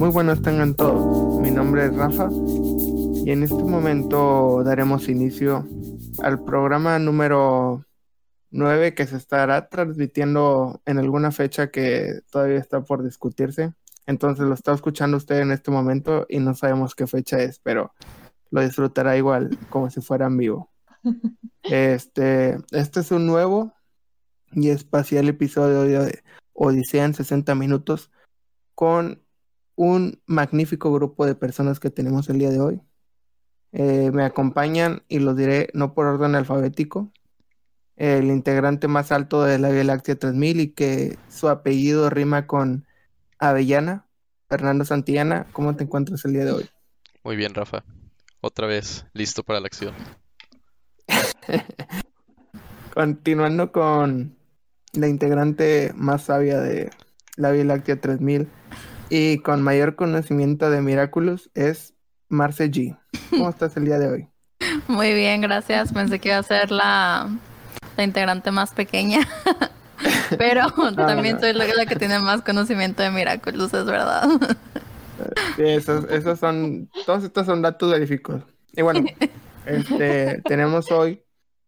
Muy buenas tengan todos. Mi nombre es Rafa y en este momento daremos inicio al programa número 9 que se estará transmitiendo en alguna fecha que todavía está por discutirse. Entonces lo está escuchando usted en este momento y no sabemos qué fecha es, pero lo disfrutará igual como si fuera en vivo. Este, este es un nuevo y espacial episodio de Odisea en 60 minutos con un magnífico grupo de personas que tenemos el día de hoy. Eh, me acompañan y los diré no por orden alfabético. El integrante más alto de la Vía Láctea 3000 y que su apellido rima con Avellana, Fernando Santillana. ¿Cómo te encuentras el día de hoy? Muy bien, Rafa. Otra vez, listo para la acción. Continuando con la integrante más sabia de la Vía Láctea 3000 y con mayor conocimiento de Miraculous es Marce G. ¿Cómo estás el día de hoy? Muy bien, gracias. Pensé que iba a ser la, la integrante más pequeña. Pero también soy la que tiene más conocimiento de Miraculous, es verdad. Esos, esos son, todos estos son datos veríficos. Y bueno, este, tenemos hoy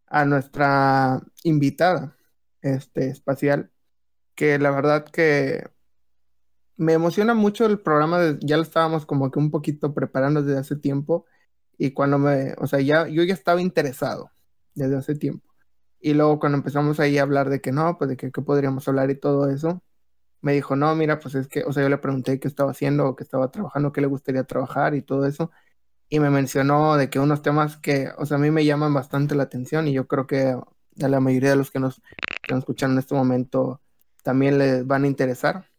a nuestra invitada este, espacial, que la verdad que me emociona mucho el programa, ya lo estábamos como que un poquito preparando desde hace tiempo y cuando me, o sea, ya yo ya estaba interesado desde hace tiempo. Y luego cuando empezamos ahí a hablar de que no, pues de que, qué podríamos hablar y todo eso, me dijo, no, mira, pues es que, o sea, yo le pregunté qué estaba haciendo, o qué estaba trabajando, qué le gustaría trabajar y todo eso. Y me mencionó de que unos temas que, o sea, a mí me llaman bastante la atención y yo creo que a la mayoría de los que nos, que nos escuchan en este momento también les van a interesar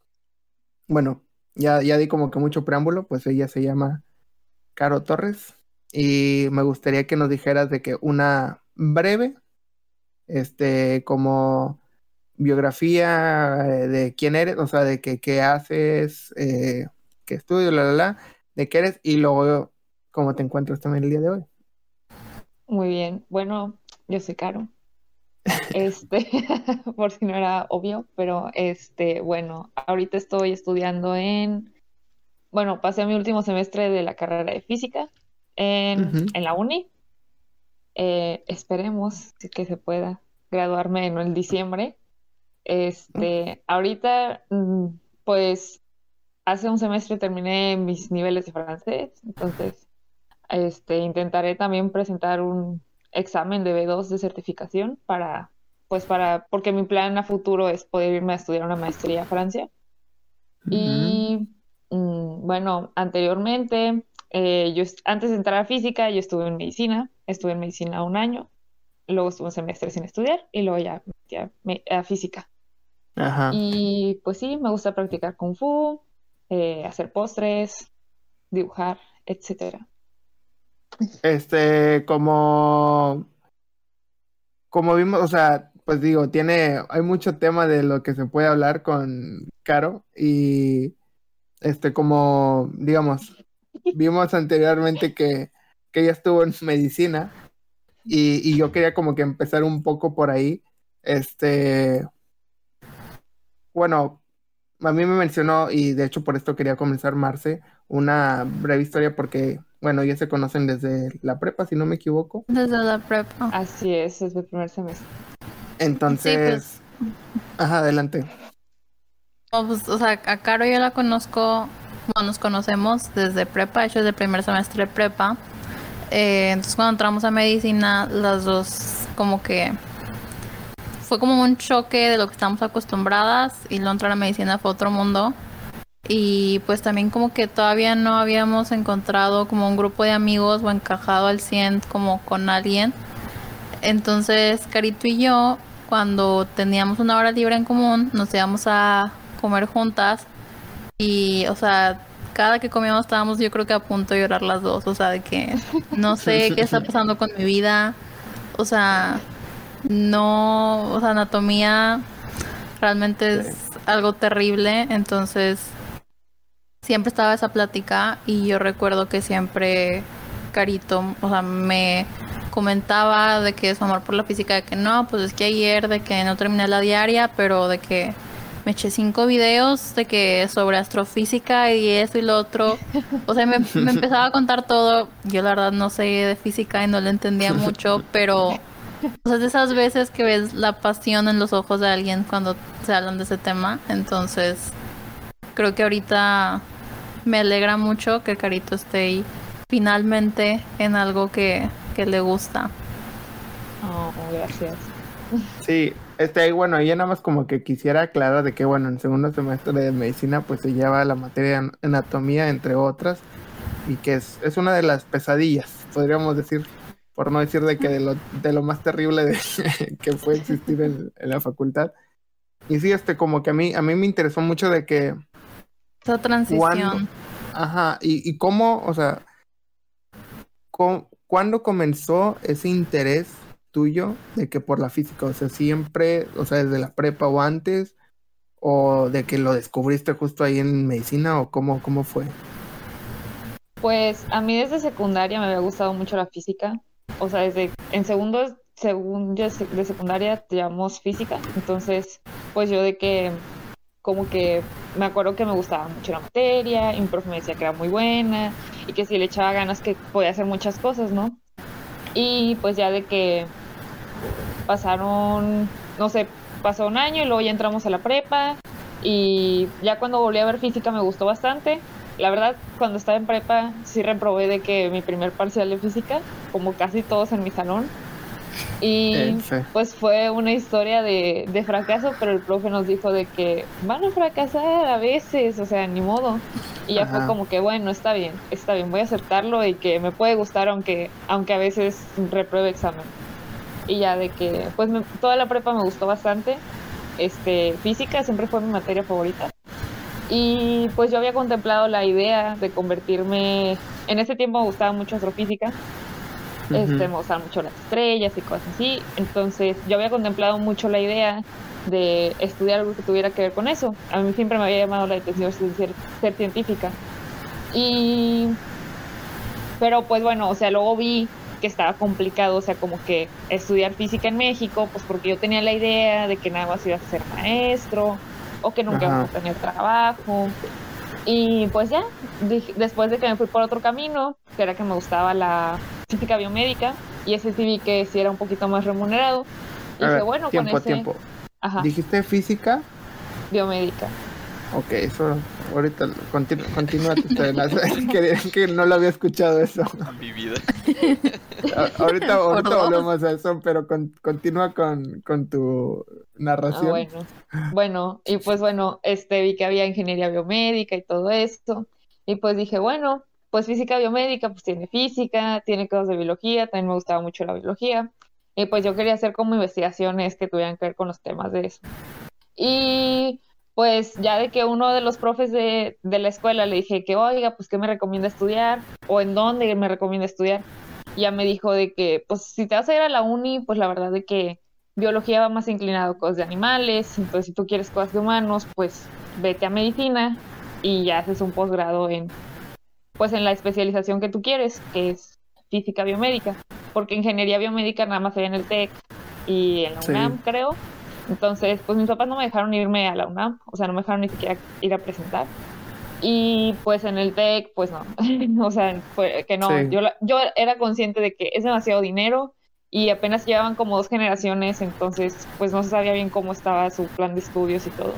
bueno, ya, ya di como que mucho preámbulo, pues ella se llama Caro Torres y me gustaría que nos dijeras de que una breve, este, como biografía eh, de quién eres, o sea, de que, qué haces, eh, qué estudios, la, la, la, de qué eres y luego cómo te encuentras también el día de hoy. Muy bien, bueno, yo soy Caro, este, por si no era obvio, pero este, bueno, ahorita estoy estudiando en, bueno, pasé mi último semestre de la carrera de física en, en la uni. Eh, esperemos que se pueda graduarme en el diciembre. Este, ahorita, mm, pues, hace un semestre terminé mis niveles de francés, entonces, este, intentaré también presentar un examen de B2 de certificación para, pues para, porque mi plan a futuro es poder irme a estudiar una maestría a Francia. Y mm, bueno, anteriormente, eh, yo antes de entrar a física, yo estuve en medicina, estuve en medicina un año, luego estuve un semestre sin estudiar y luego ya, ya a física. Y pues sí, me gusta practicar kung fu, eh, hacer postres, dibujar, etcétera. Este, como, como vimos, o sea, pues digo, tiene, hay mucho tema de lo que se puede hablar con Caro y, este, como, digamos, vimos anteriormente que, que ella estuvo en medicina y, y yo quería como que empezar un poco por ahí, este, bueno, a mí me mencionó, y de hecho por esto quería comenzar Marce, una breve historia porque bueno, ya se conocen desde la prepa, si no me equivoco. Desde la prepa. Así es, es el primer semestre. Entonces, pues. ajá, adelante. pues, o sea, a Caro yo la conozco, bueno, nos conocemos desde prepa, de hecho desde el primer semestre de prepa. Eh, entonces cuando entramos a medicina, las dos como que fue como un choque de lo que estamos acostumbradas y luego entrar a medicina fue otro mundo y pues también como que todavía no habíamos encontrado como un grupo de amigos o encajado al 100 como con alguien. Entonces Carito y yo cuando teníamos una hora libre en común nos íbamos a comer juntas y o sea cada que comíamos estábamos yo creo que a punto de llorar las dos, o sea de que no sé qué está pasando con mi vida, o sea no, o sea anatomía realmente es algo terrible, entonces siempre estaba esa plática y yo recuerdo que siempre Carito, o sea, me comentaba de que su amor por la física, de que no, pues es que ayer, de que no terminé la diaria, pero de que me eché cinco videos de que sobre astrofísica y eso y lo otro. O sea, me, me empezaba a contar todo. Yo la verdad no sé de física y no le entendía mucho, pero o sea, de esas veces que ves la pasión en los ojos de alguien cuando se hablan de ese tema. Entonces, creo que ahorita me alegra mucho que Carito esté ahí finalmente en algo que, que le gusta. Oh, gracias. Sí, este, bueno, yo nada más como que quisiera aclarar de que, bueno, en segundo semestre de medicina pues se lleva la materia de anatomía, entre otras, y que es, es una de las pesadillas, podríamos decir, por no decir de que de lo, de lo más terrible de, que puede existir en, en, la facultad. Y sí, este, como que a mí, a mí me interesó mucho de que... Esa transición. Ajá, y, y cómo, o sea, cómo, ¿cuándo comenzó ese interés tuyo de que por la física, o sea, siempre, o sea, desde la prepa o antes, o de que lo descubriste justo ahí en medicina, o cómo, cómo fue? Pues a mí desde secundaria me había gustado mucho la física, o sea, desde en segundo, segundo de secundaria llevamos física, entonces, pues yo de que como que me acuerdo que me gustaba mucho la materia, y mi profe me decía que era muy buena, y que si le echaba ganas que podía hacer muchas cosas, ¿no? Y pues ya de que pasaron, no sé, pasó un año y luego ya entramos a la prepa y ya cuando volví a ver física me gustó bastante. La verdad, cuando estaba en prepa sí reprobé de que mi primer parcial de física, como casi todos en mi salón. Y pues fue una historia de, de, fracaso, pero el profe nos dijo de que van a fracasar a veces, o sea, ni modo. Y ya Ajá. fue como que, bueno, está bien, está bien, voy a aceptarlo y que me puede gustar aunque, aunque a veces repruebe examen. Y ya de que pues me, toda la prepa me gustó bastante. Este física siempre fue mi materia favorita. Y pues yo había contemplado la idea de convertirme en ese tiempo me gustaba mucho astrofísica uh -huh. este me gustaban mucho las estrellas y cosas así entonces yo había contemplado mucho la idea de estudiar algo que tuviera que ver con eso a mí siempre me había llamado la atención ser, ser científica y pero pues bueno o sea luego vi que estaba complicado, o sea, como que estudiar física en México, pues porque yo tenía la idea de que nada más iba a ser maestro o que nunca iba a tener trabajo. Y pues ya, después de que me fui por otro camino, que era que me gustaba la física biomédica, y ese sí vi que sí era un poquito más remunerado. Y dije, bueno, tiempo, con ese... tiempo. Ajá. ¿Dijiste física? Biomédica. Ok, eso ahorita continúa, continúa que, que no lo había escuchado eso. Mi vida. ahorita ahorita volvemos a eso, pero con, continúa con, con, tu narración. Ah, bueno. bueno, y pues bueno, este vi que había ingeniería biomédica y todo esto. Y pues dije, bueno, pues física biomédica, pues tiene física, tiene cosas de biología, también me gustaba mucho la biología. Y pues yo quería hacer como investigaciones que tuvieran que ver con los temas de eso. Y pues ya de que uno de los profes de, de, la escuela le dije que, oiga, pues qué me recomienda estudiar o en dónde me recomienda estudiar. Y ya me dijo de que, pues si te vas a ir a la uni, pues la verdad de que biología va más inclinado a cosas de animales, entonces si tú quieres cosas de humanos, pues vete a medicina y ya haces un posgrado en, pues en la especialización que tú quieres, que es física biomédica, porque ingeniería biomédica nada más se ve en el TEC y en la UNAM, sí. creo. Entonces, pues mis papás no me dejaron irme a la UNAM, o sea, no me dejaron ni siquiera ir a presentar. Y pues en el TEC, pues no, o sea, fue que no, sí. yo, yo era consciente de que es demasiado dinero y apenas llevaban como dos generaciones, entonces pues no se sabía bien cómo estaba su plan de estudios y todo.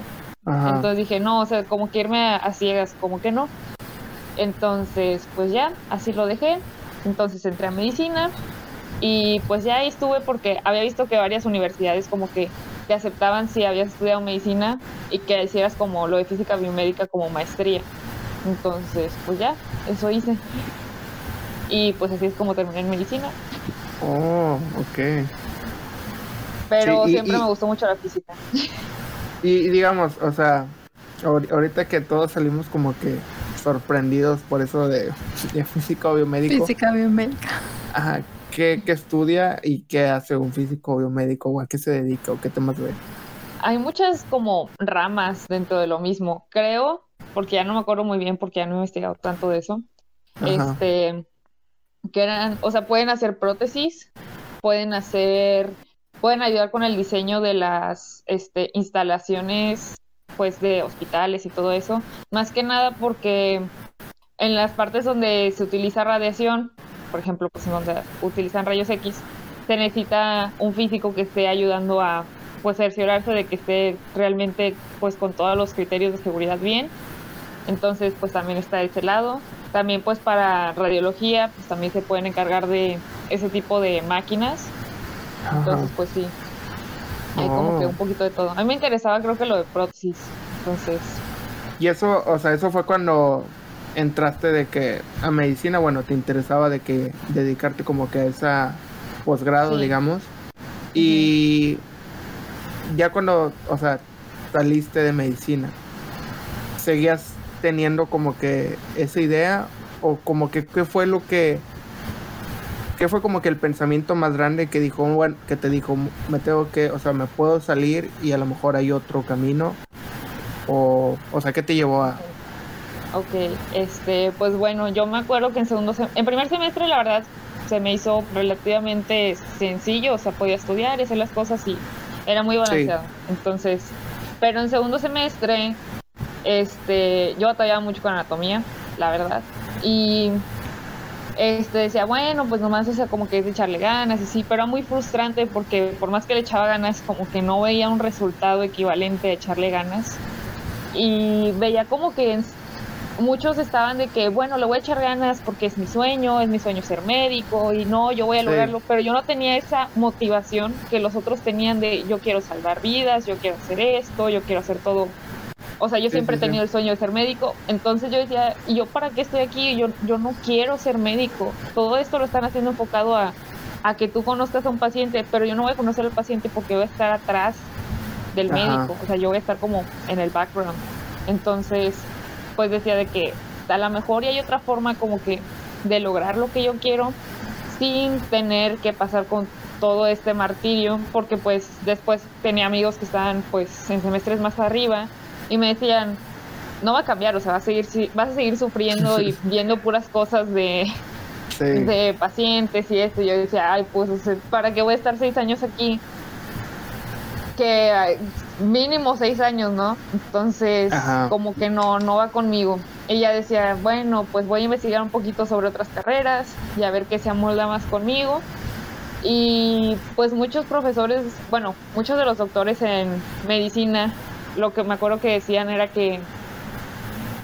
Ajá. Entonces dije, no, o sea, como que irme a, a ciegas, como que no. Entonces, pues ya, así lo dejé. Entonces entré a medicina y pues ya ahí estuve porque había visto que varias universidades como que te aceptaban si habías estudiado medicina y que hicieras como lo de física biomédica como maestría. Entonces, pues ya, eso hice. Y pues así es como terminé en medicina. Oh, ok. Pero sí, y, siempre y, me gustó mucho la física. Y digamos, o sea, ahorita que todos salimos como que sorprendidos por eso de, de física o biomédico. Física biomédica. Ajá, ¿Qué, ¿Qué, estudia y qué hace un físico biomédico o a qué se dedica o qué temas ve? Hay muchas como ramas dentro de lo mismo, creo, porque ya no me acuerdo muy bien porque ya no he investigado tanto de eso. Ajá. Este, que eran, o sea, pueden hacer prótesis, pueden hacer, pueden ayudar con el diseño de las este, instalaciones pues de hospitales y todo eso, más que nada porque en las partes donde se utiliza radiación, por ejemplo, pues donde utilizan rayos X, se necesita un físico que esté ayudando a pues cerciorarse de que esté realmente pues con todos los criterios de seguridad bien. Entonces, pues también está de ese lado. También pues para radiología, pues también se pueden encargar de ese tipo de máquinas. Entonces, pues sí. Hay como que Oh. un poquito de todo. A mí me interesaba creo que lo de prótesis. Entonces, Y eso, o sea, eso fue cuando entraste de que a medicina, bueno, te interesaba de que dedicarte como que a esa posgrado, Sí. digamos. Y ya cuando, o sea, saliste de medicina, ¿seguías teniendo como que esa idea? ¿O como que qué fue lo que... ¿Qué fue como que el pensamiento más grande que dijo, bueno, que te dijo, me tengo que, o sea, me puedo salir y a lo mejor hay otro camino? O, o sea, ¿qué te llevó a...? Ok, este, pues bueno, yo me acuerdo que en segundo sem- en primer semestre la verdad se me hizo relativamente sencillo, o sea, podía estudiar y hacer las cosas y era muy balanceado. Entonces, pero en segundo semestre, este, yo batallaba mucho con anatomía, la verdad. Y este decía, bueno, pues nomás, o sea, como que es de echarle ganas y sí, pero era muy frustrante porque por más que le echaba ganas, como que no veía un resultado equivalente a echarle ganas. Y veía como que en- muchos estaban de que, bueno, le voy a echar ganas porque es mi sueño, es mi sueño ser médico y no, yo voy a Sí. lograrlo, pero yo no tenía esa motivación que los otros tenían de yo quiero salvar vidas, yo quiero hacer esto, yo quiero hacer todo. O sea, yo Sí, siempre sí, he tenido el sueño de ser médico, entonces yo decía, ¿y yo para qué estoy aquí? Yo, yo no quiero ser médico. Todo esto lo están haciendo enfocado a, a que tú conozcas a un paciente, pero yo no voy a conocer al paciente porque voy a estar atrás del Ajá. médico, o sea, yo voy a estar como en el background. Entonces, pues decía de que a lo mejor y hay otra forma como que de lograr lo que yo quiero sin tener que pasar con todo este martirio, porque pues después tenía amigos que estaban pues en semestres más arriba y me decían, no va a cambiar, o sea, vas a seguir, vas a seguir sufriendo y viendo puras cosas de, Sí, de pacientes y esto. Y yo decía, ay, pues, ¿para qué voy a estar seis años aquí? Que mínimo seis años, ¿no? Entonces, Ajá. como que no, no va conmigo. Ella decía, bueno, pues voy a investigar un poquito sobre otras carreras y a ver qué se amolda más conmigo. Y pues muchos profesores, bueno, muchos de los doctores en medicina, lo que me acuerdo que decían era que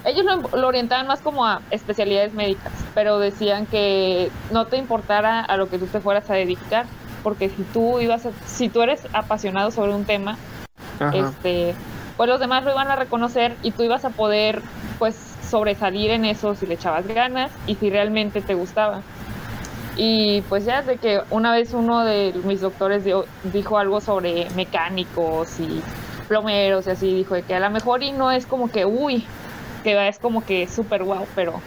ellos lo, lo orientaban más como a especialidades médicas, pero decían que no te importara a lo que tú te fueras a dedicar, porque si tú ibas a- si tú eres apasionado sobre un tema, ajá. este, pues los demás lo iban a reconocer y tú ibas a poder pues sobresalir en eso si le echabas ganas y si realmente te gustaba. Y pues ya de que una vez uno de mis doctores dio- dijo algo sobre mecánicos y plomeros y así, dijo de que a lo mejor y no es como que, uy, que es como que súper guau, pero,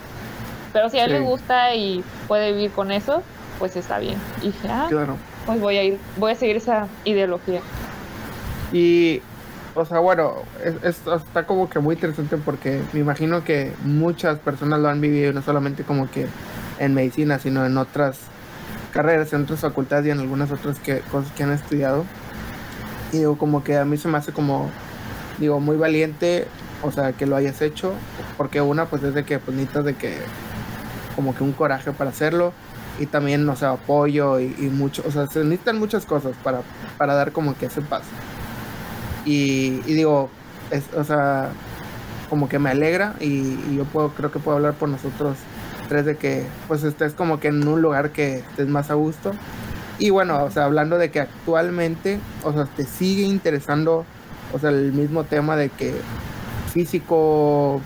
pero si a él Sí. le gusta y puede vivir con eso, pues está bien. Y dije, ah, Claro. pues voy a ir, voy a seguir esa ideología. Y, o sea, bueno, es, es- está como que muy interesante porque me imagino que muchas personas lo han vivido, no solamente como que en medicina, sino en otras carreras, en otras facultades y en algunas otras que, cosas que han estudiado. Y digo, como que a mí se me hace como, digo, muy valiente, o sea, que lo hayas hecho, porque una, pues es de que, pues necesitas de que, como que un coraje para hacerlo. Y también, o sea, apoyo y, y mucho, o sea, se necesitan muchas cosas para, para dar como que ese paso. Y, digo, es, o sea, como que me alegra y, yo puedo, creo que puedo hablar por nosotros tres de que pues estés como que en un lugar que estés más a gusto. Y bueno, o sea, hablando de que actualmente, o sea, te sigue interesando, o sea, el mismo tema de que físico,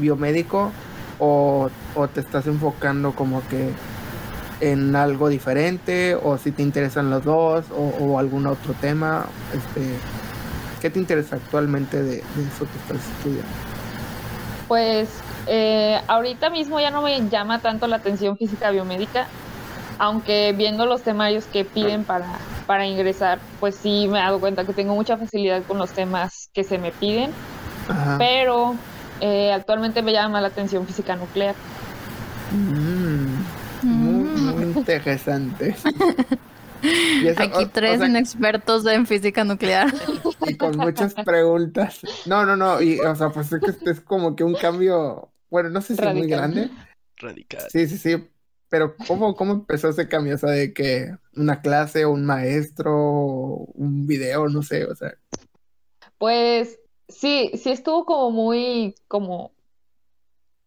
biomédico, o, o te estás enfocando como que en algo diferente, o si te interesan los dos, o algún otro tema, este, ¿qué te interesa actualmente de, de eso que estás estudiando? Pues eh, ahorita mismo ya no me llama tanto la atención física biomédica, aunque viendo los temarios que piden para, para ingresar, pues sí me he dado cuenta que tengo mucha facilidad con los temas que se me piden, Ajá. pero eh, actualmente me llama la atención física nuclear. Mm, muy, muy interesante. Y eso, o- Aquí o tres sea, inexpertos en física nuclear. y con muchas preguntas. No, no, no, y o sea, pues es que este es como que un cambio, bueno, no sé si muy Radical. grande. Radical. Sí, sí, sí. Pero ¿cómo, cómo empezó ese cambio? O sea, de que una clase, un maestro, un video, no sé, o sea. Pues sí, sí estuvo como muy, como,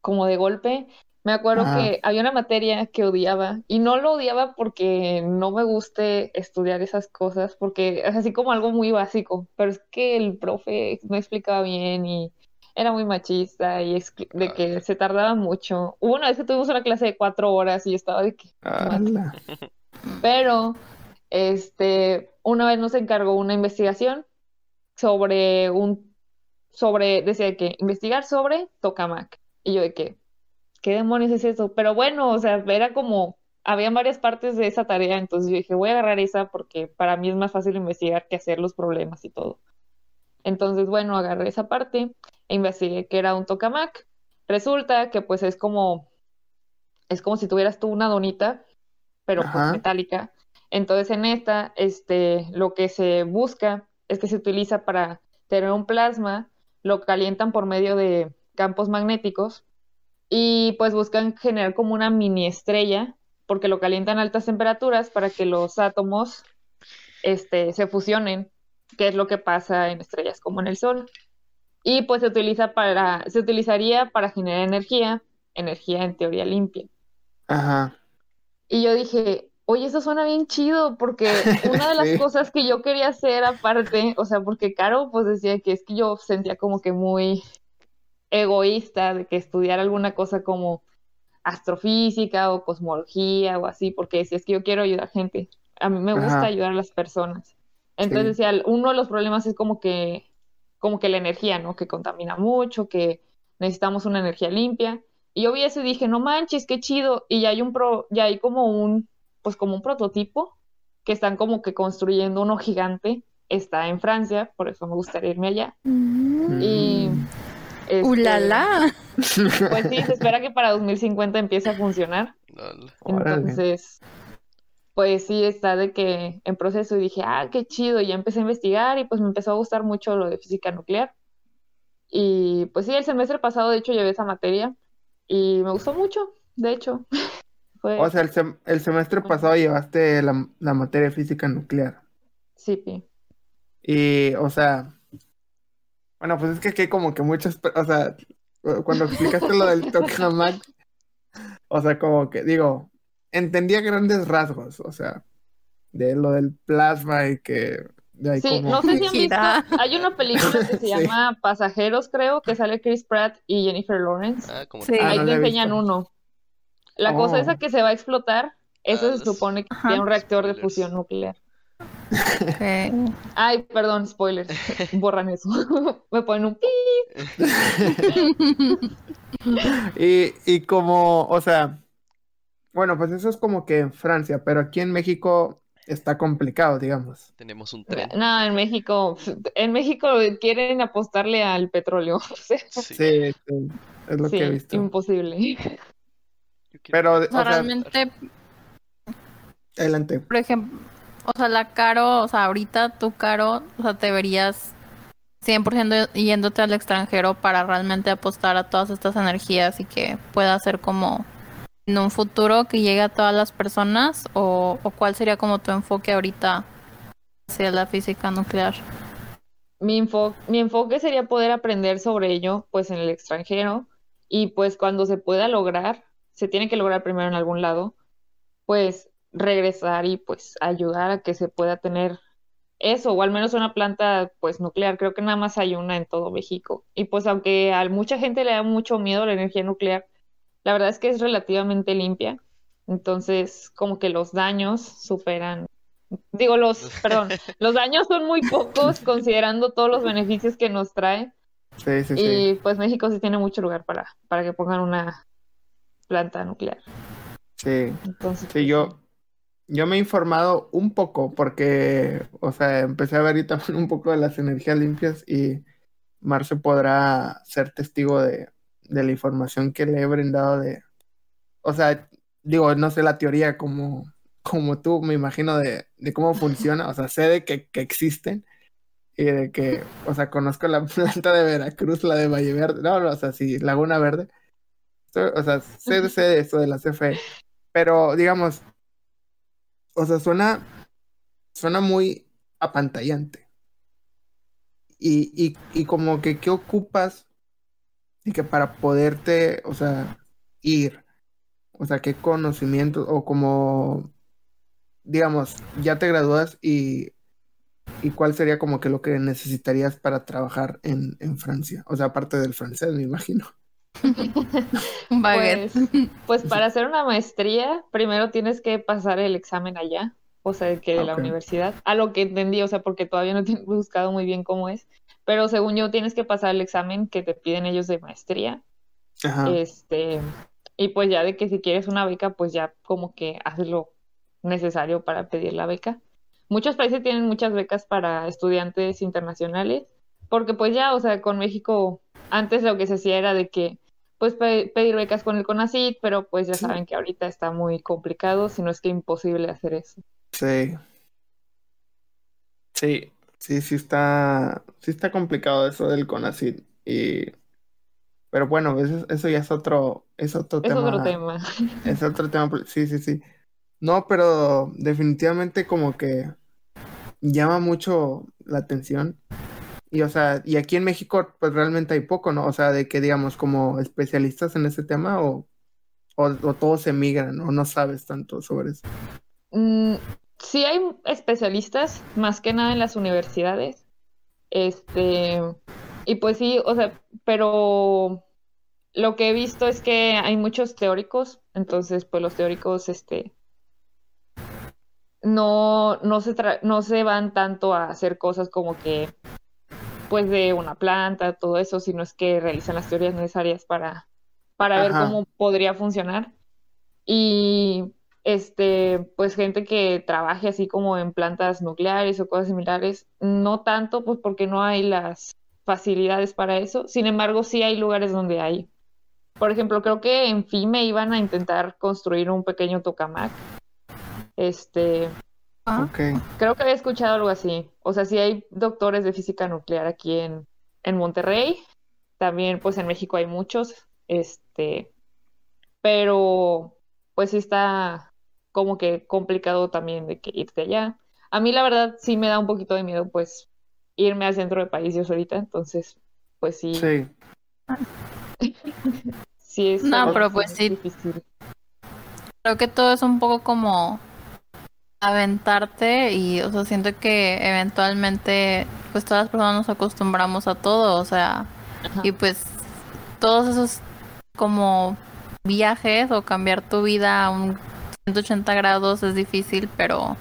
como de golpe. Me acuerdo Ajá. que había una materia que odiaba y no lo odiaba porque no me guste estudiar esas cosas, porque es así como algo muy básico, pero es que el profe no explicaba bien y era muy machista y de que se tardaba mucho. Hubo una vez que tuvimos una clase de cuatro horas y yo estaba de que, ala. pero este, una vez nos encargó una investigación sobre un, sobre, decía que investigar sobre tokamak. Y yo de que, ¿qué demonios es eso? Pero bueno, o sea, era como, había varias partes de esa tarea, entonces yo dije, voy a agarrar esa porque para mí es más fácil investigar que hacer los problemas y todo. Entonces, bueno, agarré esa parte e investigué que era un tokamak. Resulta que pues es como, es como si tuvieras tú una donita, pero pues metálica. Entonces en esta, este, lo que se busca es que se utiliza para tener un plasma, lo calientan por medio de campos magnéticos y pues buscan generar como una mini estrella porque lo calientan a altas temperaturas para que los átomos este, se fusionen, que es lo que pasa en estrellas como en el Sol. Y pues se utiliza para, se utilizaría para generar energía, energía en teoría limpia. Ajá. Y yo dije, oye, eso suena bien chido, porque una de las Sí. cosas que yo quería hacer aparte, o sea, porque Caro pues decía que es que yo sentía como que muy egoísta de que estudiar alguna cosa como astrofísica o cosmología o así, porque decía, es que yo quiero ayudar gente, a mí me gusta Ajá. ayudar a las personas. Entonces Sí. decía, uno de los problemas es como que, como que la energía, ¿no? Que contamina mucho, que necesitamos una energía limpia. Y yo vi eso y dije, no manches, qué chido. Y ya hay un pro, ya hay como un, pues como un prototipo que están como que construyendo uno gigante. Está en Francia, por eso me gustaría irme allá. Y Mm. Este, ¡Ulala! pues sí, se espera que para 2050 empiece a funcionar. Entonces, pues sí, está de que en proceso y dije, ah, qué chido. Y ya empecé a investigar y pues me empezó a gustar mucho lo de física nuclear. Y pues sí, el semestre pasado de hecho llevé esa materia y me gustó mucho, de hecho. Fue, O sea, el, sem- el semestre pasado llevaste la, la materia de física nuclear. sí, pi. Y, o sea, bueno, pues es que aquí hay como que muchas, o sea, cu- cuando explicaste lo del tokamak, o sea, como que, digo, entendía grandes rasgos, o sea, de lo del plasma y que de ahí Sí, como... no sé si han visto, hay una película que se Sí. llama Pasajeros, creo, que sale Chris Pratt y Jennifer Lawrence. Ah, como Sí. Ah, Ahí no te enseñan uno. La cosa Oh. esa que se va a explotar, eso Ah, se los- supone que tiene un reactor de fusión nuclear. Ay, perdón, spoilers. Borran eso. Me ponen un pi. Y, y como, o sea, bueno, pues eso es como que en Francia, pero aquí en México está complicado, digamos. tenemos un tren. No, en México, en México quieren apostarle al petróleo. O sea, Sí. Sí, es lo sí, que he visto. imposible. Pero, o O sea, sea, realmente, adelante. por ejemplo, o sea, la Caro, o sea, ahorita tú, Caro, o sea, te verías 100% yéndote al extranjero para realmente apostar a todas estas energías y que pueda ser como en un futuro que llegue a todas las personas o, o cuál sería como tu enfoque ahorita hacia la física nuclear. Mi enfo- mi enfoque sería poder aprender sobre ello, pues en el extranjero, y pues cuando se pueda lograr, se tiene que lograr primero en algún lado, pues regresar y pues ayudar a que se pueda tener eso, o al menos una planta pues nuclear. Creo que nada más hay una en todo México. Y pues aunque a mucha gente le da mucho miedo la energía nuclear, la verdad es que es relativamente limpia. Entonces, como que los daños superan, digo los, perdón, los daños son muy pocos considerando todos los beneficios que nos trae. Sí, sí, sí. Y pues México sí tiene mucho lugar para, para que pongan una planta nuclear. Sí, Entonces, sí, yo, yo me he informado un poco porque, o sea, empecé a ver ahí también un poco de las energías limpias y Marce podrá ser testigo de, de la información que le he brindado de, o sea, digo, no sé la teoría como como tú, me imagino, de, de cómo funciona. O sea, sé de que, que existen y de que, o sea, conozco la planta de Veracruz, la de Valle Verde, no, no, o sea, sí, Laguna Verde. So- O sea, sé, sé de eso de la CFE, pero digamos, o sea, suena, suena muy apantallante. Y, y, y como que, ¿qué ocupas? Y que para poderte, o sea, ir, o sea, qué conocimientos, o como, digamos, ya te gradúas y ¿Y cuál sería como que lo que necesitarías para trabajar en, en Francia? O sea, aparte del francés, me imagino. Pues, pues para hacer una maestría, primero tienes que pasar el examen allá, o sea, que de la universidad, a lo que entendí, o sea, porque todavía no he buscado muy bien cómo es, pero según yo tienes que pasar el examen que te piden ellos de maestría, Ajá. este, y pues ya de que si quieres una beca, pues ya como que haces lo necesario para pedir la beca. Muchos países tienen muchas becas para estudiantes internacionales, porque pues ya, o sea, con México antes lo que se hacía era de que pues pe- pedir becas con el CONACYT, pero pues ya Sí. saben que ahorita está muy complicado, si no es que imposible hacer eso. Sí. Sí, sí, sí está, sí está complicado eso del CONACYT. Y, pero bueno, eso, eso ya es otro, es otro Es otro tema. tema. Es otro tema. Sí, sí, sí. No, pero definitivamente como que llama mucho la atención. Y o sea, y aquí en México pues realmente hay poco, ¿no? O sea, de que digamos como especialistas en ese tema o, o, todos emigran o no sabes tanto sobre eso. Mm, sí hay especialistas, más que nada en las universidades. Este, y pues sí, o sea, pero lo que he visto es que hay muchos teóricos, entonces pues los teóricos, este, no, no se tra- no se van tanto a hacer cosas como que, pues de una planta, todo eso, sino es que realizan las teorías necesarias para, para ver cómo podría funcionar. Y este, pues gente que trabaje así como en plantas nucleares o cosas similares, no tanto, pues porque no hay las facilidades para eso. Sin embargo, sí hay lugares donde hay. Por ejemplo, creo que en FIME iban a intentar construir un pequeño tokamak. Este, Ah, creo que había escuchado algo así. O sea, sí hay doctores de física nuclear aquí en, en Monterrey. También, pues en México hay muchos. Este, pero pues sí está como que complicado también de que irte allá. A mí la verdad sí me da un poquito de miedo pues irme al centro del país yo solita, entonces pues sí, Sí. sí es No, pero pues es sí. difícil. Creo que todo es un poco como aventarte y, o sea, siento que eventualmente, pues todas las personas nos acostumbramos a todo, o sea, Ajá. y pues todos esos como viajes o cambiar tu vida a un 180 grados es difícil, pero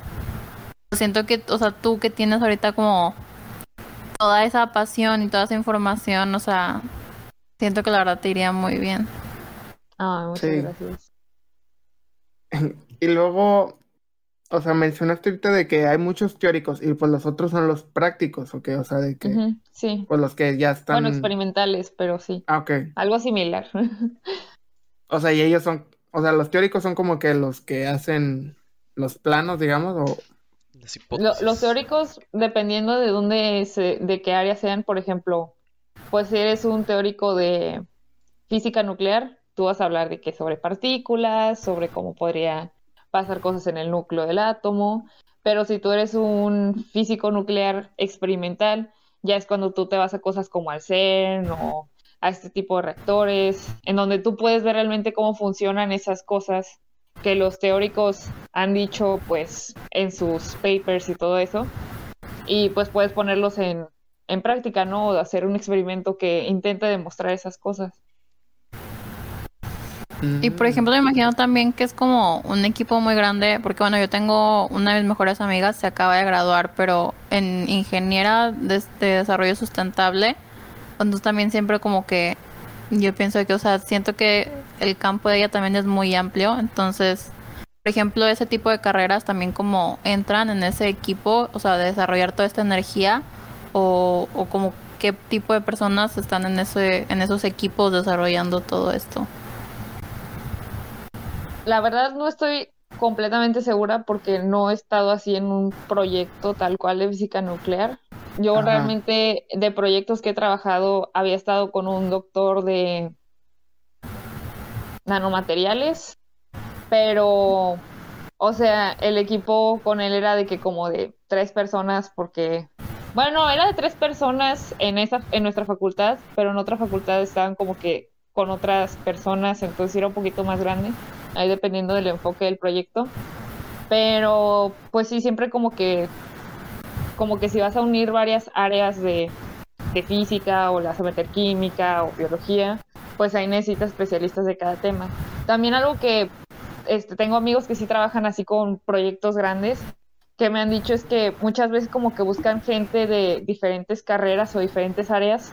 siento que, o sea, tú que tienes ahorita como toda esa pasión y toda esa información, o sea, siento que la verdad te iría muy bien. Ah, muchas Sí. gracias. Y luego, o sea, mencionaste ahorita de que hay muchos teóricos y pues los otros son los prácticos, ¿ok? O sea, de que sí. pues los que ya están... Bueno, experimentales, pero sí, Ah, ok. algo similar. O sea, y ellos son, o sea, los teóricos son como que los que hacen los planos, digamos, o... Las Lo- hipótesis. los teóricos, dependiendo de dónde se, de qué área sean, por ejemplo, pues si eres un teórico de física nuclear, tú vas a hablar de que sobre partículas, sobre cómo podría pasar cosas en el núcleo del átomo, pero si tú eres un físico nuclear experimental, ya es cuando tú te vas a cosas como al CERN o a este tipo de reactores, en donde tú puedes ver realmente cómo funcionan esas cosas que los teóricos han dicho pues en sus papers y todo eso y pues puedes ponerlos en, en práctica, ¿no? O hacer un experimento que intente demostrar esas cosas. Y por Mm, ejemplo, me imagino también que es como un equipo muy grande, porque bueno, yo tengo una de mis mejores amigas, se acaba de graduar, pero en ingeniera de, de desarrollo sustentable, entonces también siempre como que yo pienso que, o sea, siento que el campo de ella también es muy amplio, entonces, por ejemplo, ese tipo de carreras también como entran en ese equipo, o sea, de desarrollar toda esta energía, o, o como qué tipo de personas están en ese, en esos equipos desarrollando todo esto. La verdad no estoy completamente segura porque no he estado así en un proyecto tal cual de física nuclear. Yo Ajá. realmente de proyectos que he trabajado había estado con un doctor de nanomateriales, pero, o sea, el equipo con él era de que como de tres personas porque, bueno, era de tres personas en esa, en nuestra facultad, pero en otra facultad estaban como que con otras personas, entonces era un poquito más grande, ahí dependiendo del enfoque del proyecto. Pero, pues sí, siempre como que, como que si vas a unir varias áreas de, de física o la vas a meter química o biología, pues ahí necesitas especialistas de cada tema. También algo que este, tengo amigos que sí trabajan así con proyectos grandes, que me han dicho es que muchas veces como que buscan gente de diferentes carreras o diferentes áreas,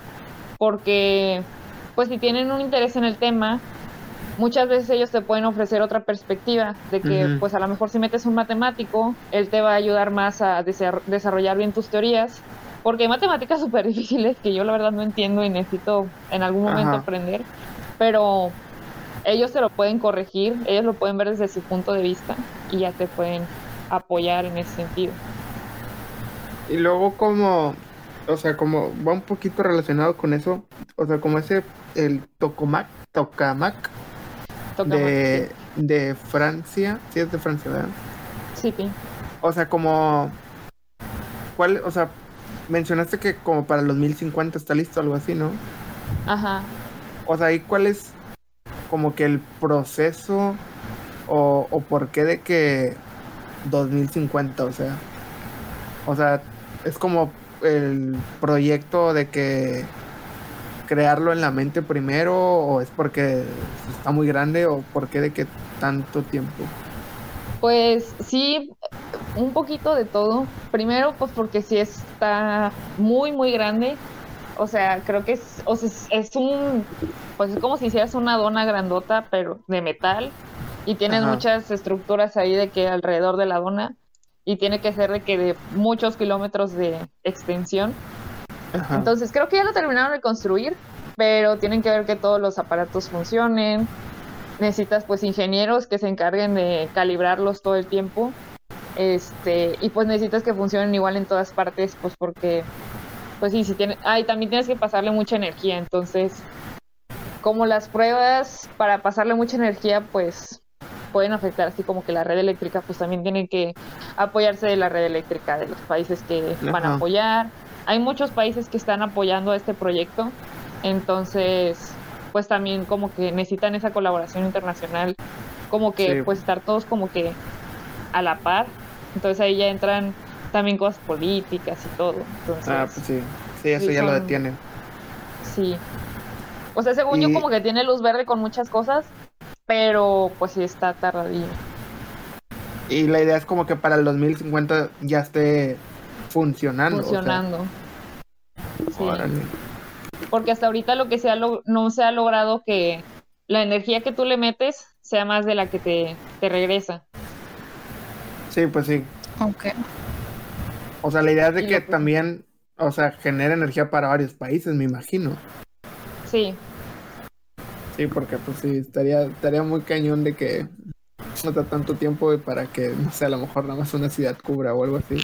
porque pues si tienen un interés en el tema, muchas veces ellos te pueden ofrecer otra perspectiva de que pues a lo mejor si metes un matemático, él te va a ayudar más a desar- desarrollar bien tus teorías, porque hay matemáticas súper difíciles que yo la verdad no entiendo y necesito en algún momento Ajá. aprender, pero ellos te lo pueden corregir, ellos lo pueden ver desde su punto de vista y ya te pueden apoyar en ese sentido. Y luego como, o sea, como va un poquito relacionado con eso, o sea, como ese, el tocomac, tokamak Toca de, de Francia, sí es de Francia, ¿verdad? Sí, sí. O sea, como, ¿cuál, o sea, mencionaste que como para los 1050 está listo, algo así, ¿no? Ajá. O sea, ¿y cuál es como que el proceso o, o por qué de que 2050? O sea, o sea, es como el proyecto de que crearlo en la mente primero o es porque está muy grande o por qué de que tanto tiempo. Pues sí, un poquito de todo. Primero, pues porque sí está muy, muy grande. O sea, creo que es, o sea, es, es un, pues es como si hicieras una dona grandota, pero de metal. Y tienes Ajá. muchas estructuras ahí de que alrededor de la dona. Y tiene que ser de que de muchos kilómetros de extensión. Ajá. Entonces creo que ya lo terminaron de construir, pero tienen que ver que todos los aparatos funcionen. Necesitas pues ingenieros que se encarguen de calibrarlos todo el tiempo. Este, y pues necesitas que funcionen igual en todas partes, pues porque, pues sí, si tiene, ah, y también tienes que pasarle mucha energía, entonces, como las pruebas para pasarle mucha energía, pues pueden afectar así como que la red eléctrica, pues también tienen que apoyarse de la red eléctrica de los países que van a apoyar. Hay muchos países que están apoyando este proyecto, entonces, pues también como que necesitan esa colaboración internacional, como que Sí. pues estar todos como que a la par. Entonces ahí ya entran también cosas políticas y todo. Entonces, Ah, pues sí. Sí, eso ya lo son- detiene. sí. O sea, según yo como que tiene luz verde con muchas cosas, pero pues sí está tardadillo. Y la idea es como que para el 2050 ya esté funcionando. o sea, funcionando. Sí. órale. Porque hasta ahorita lo que se ha no se ha logrado que la energía que tú le metes sea más de la que te, te regresa. Sí, pues sí. Ok. O sea, la idea es de que- también, o sea, genera energía para varios países, me imagino. Sí, Sí, porque pues sí, estaría, estaría muy cañón de que no da tanto tiempo y para que, no sé, a lo mejor nada más una ciudad cubra o algo así.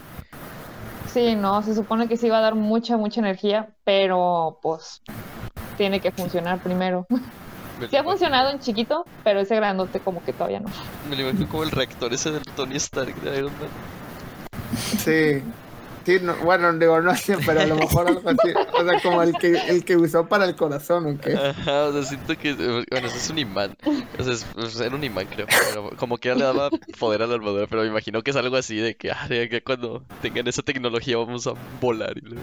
Sí, no, se supone que sí va a dar mucha, mucha energía, pero pues tiene que funcionar primero. Me Sí ha funcionado en chiquito, pero ese grandote como que todavía no. Me lo imagino como el reactor ese del Tony Stark de Iron Man. Sí. Sí, no, bueno, digo, no sé, pero a lo mejor algo así. O sea, como el que, el que usó para el corazón, ¿o qué? Ajá, o sea, siento que, bueno, eso es un imán. O sea, es, pues, era un imán, creo. Pero como que ya le daba poder a la armadura, pero me imagino que es algo así de que, ah, que cuando tengan esa tecnología vamos a volar. Y luego-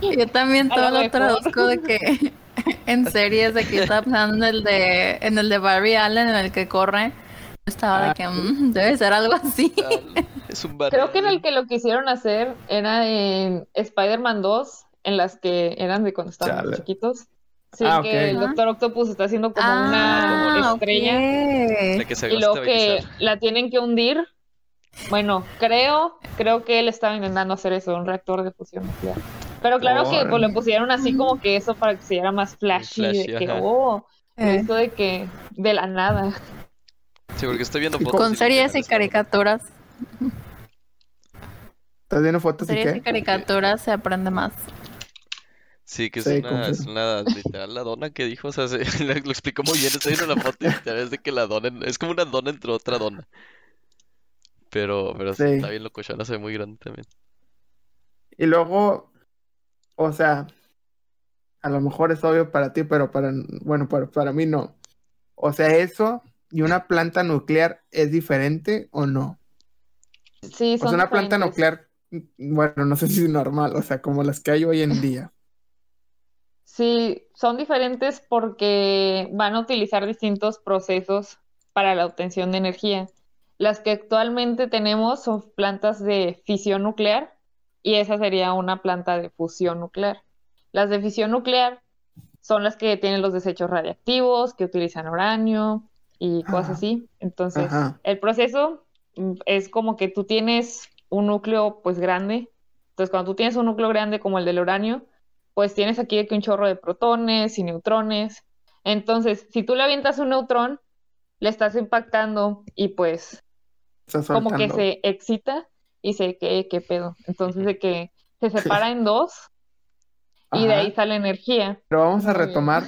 Yo también todo lo traduzco de que en series de que estaba pensando en el de en el de Barry Allen en el que corre. Estaba de Ah, que mm, debe ser algo así. Tal, Es un. Creo que en el que lo quisieron hacer era en Spider-Man 2, en las que eran de cuando estaban Chale. chiquitos. Sí, Ah, que el Doctor Octopus está haciendo como Ah, una estrella. La ok. que se Y luego que la tienen que hundir. Bueno, creo, creo que él estaba intentando hacer eso, un reactor de fusión nuclear. Pero claro que pues, le pusieron así como que eso para que se viera más flashy, flashy, de que, ajá. oh, Eh. esto de que, de la nada. Sí, porque estoy viendo Y fotos. Con series y caricaturas. ¿Estás viendo fotos y Series y qué? caricaturas se aprende más. Sí, que es Sí, una, es confirmo. una literal la dona que dijo, o sea, se- lo explicó muy bien, estoy viendo la foto y literal es de que la dona, es como una dona entre otra dona. Pero, pero sí, está bien locochona, se ve muy grande también. Y luego, o sea, a lo mejor es obvio para ti, pero para, bueno, para, para mí no. O sea, eso y una planta nuclear es diferente o no. Sí, O sea, son una planta nuclear, bueno, no sé si es normal, o sea, como las que hay hoy en día. Sí, son diferentes porque van a utilizar distintos procesos para la obtención de energía. Las que actualmente tenemos son plantas de fisión nuclear y esa sería una planta de fusión nuclear. Las de fisión nuclear son las que tienen los desechos radiactivos, que utilizan uranio y cosas así. Entonces, Ajá. el proceso mm, es como que tú tienes un núcleo pues grande. Entonces, cuando tú tienes un núcleo grande como el del uranio, pues tienes aquí un chorro de protones y neutrones. Entonces, si tú le avientas un neutrón, le estás impactando y pues Está como que se excita y se que qué pedo. Entonces de que se separa en dos y de ahí sale energía. Pero vamos a retomar,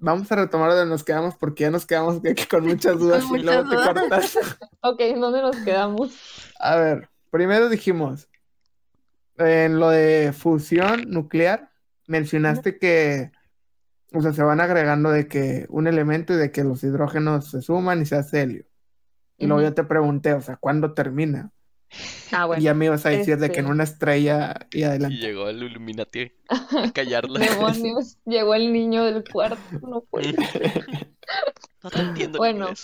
vamos a retomar de donde nos quedamos porque ya nos quedamos que- que con muchas dudas Con y luego te cortas. Ok, ¿en dónde nos quedamos? A ver, primero dijimos, en lo de fusión nuclear, mencionaste que, o sea, se van agregando de que un elemento y de que los hidrógenos se suman y se hace helio. Y luego yo te pregunté, o sea, ¿cuándo termina? Ah, Y bueno. ya me ibas a decir de que en este- una estrella y Y adelante. llegó el Illuminati a callarla. Demonios, llegó el niño del cuarto, no puede. No te entiendo en Bueno.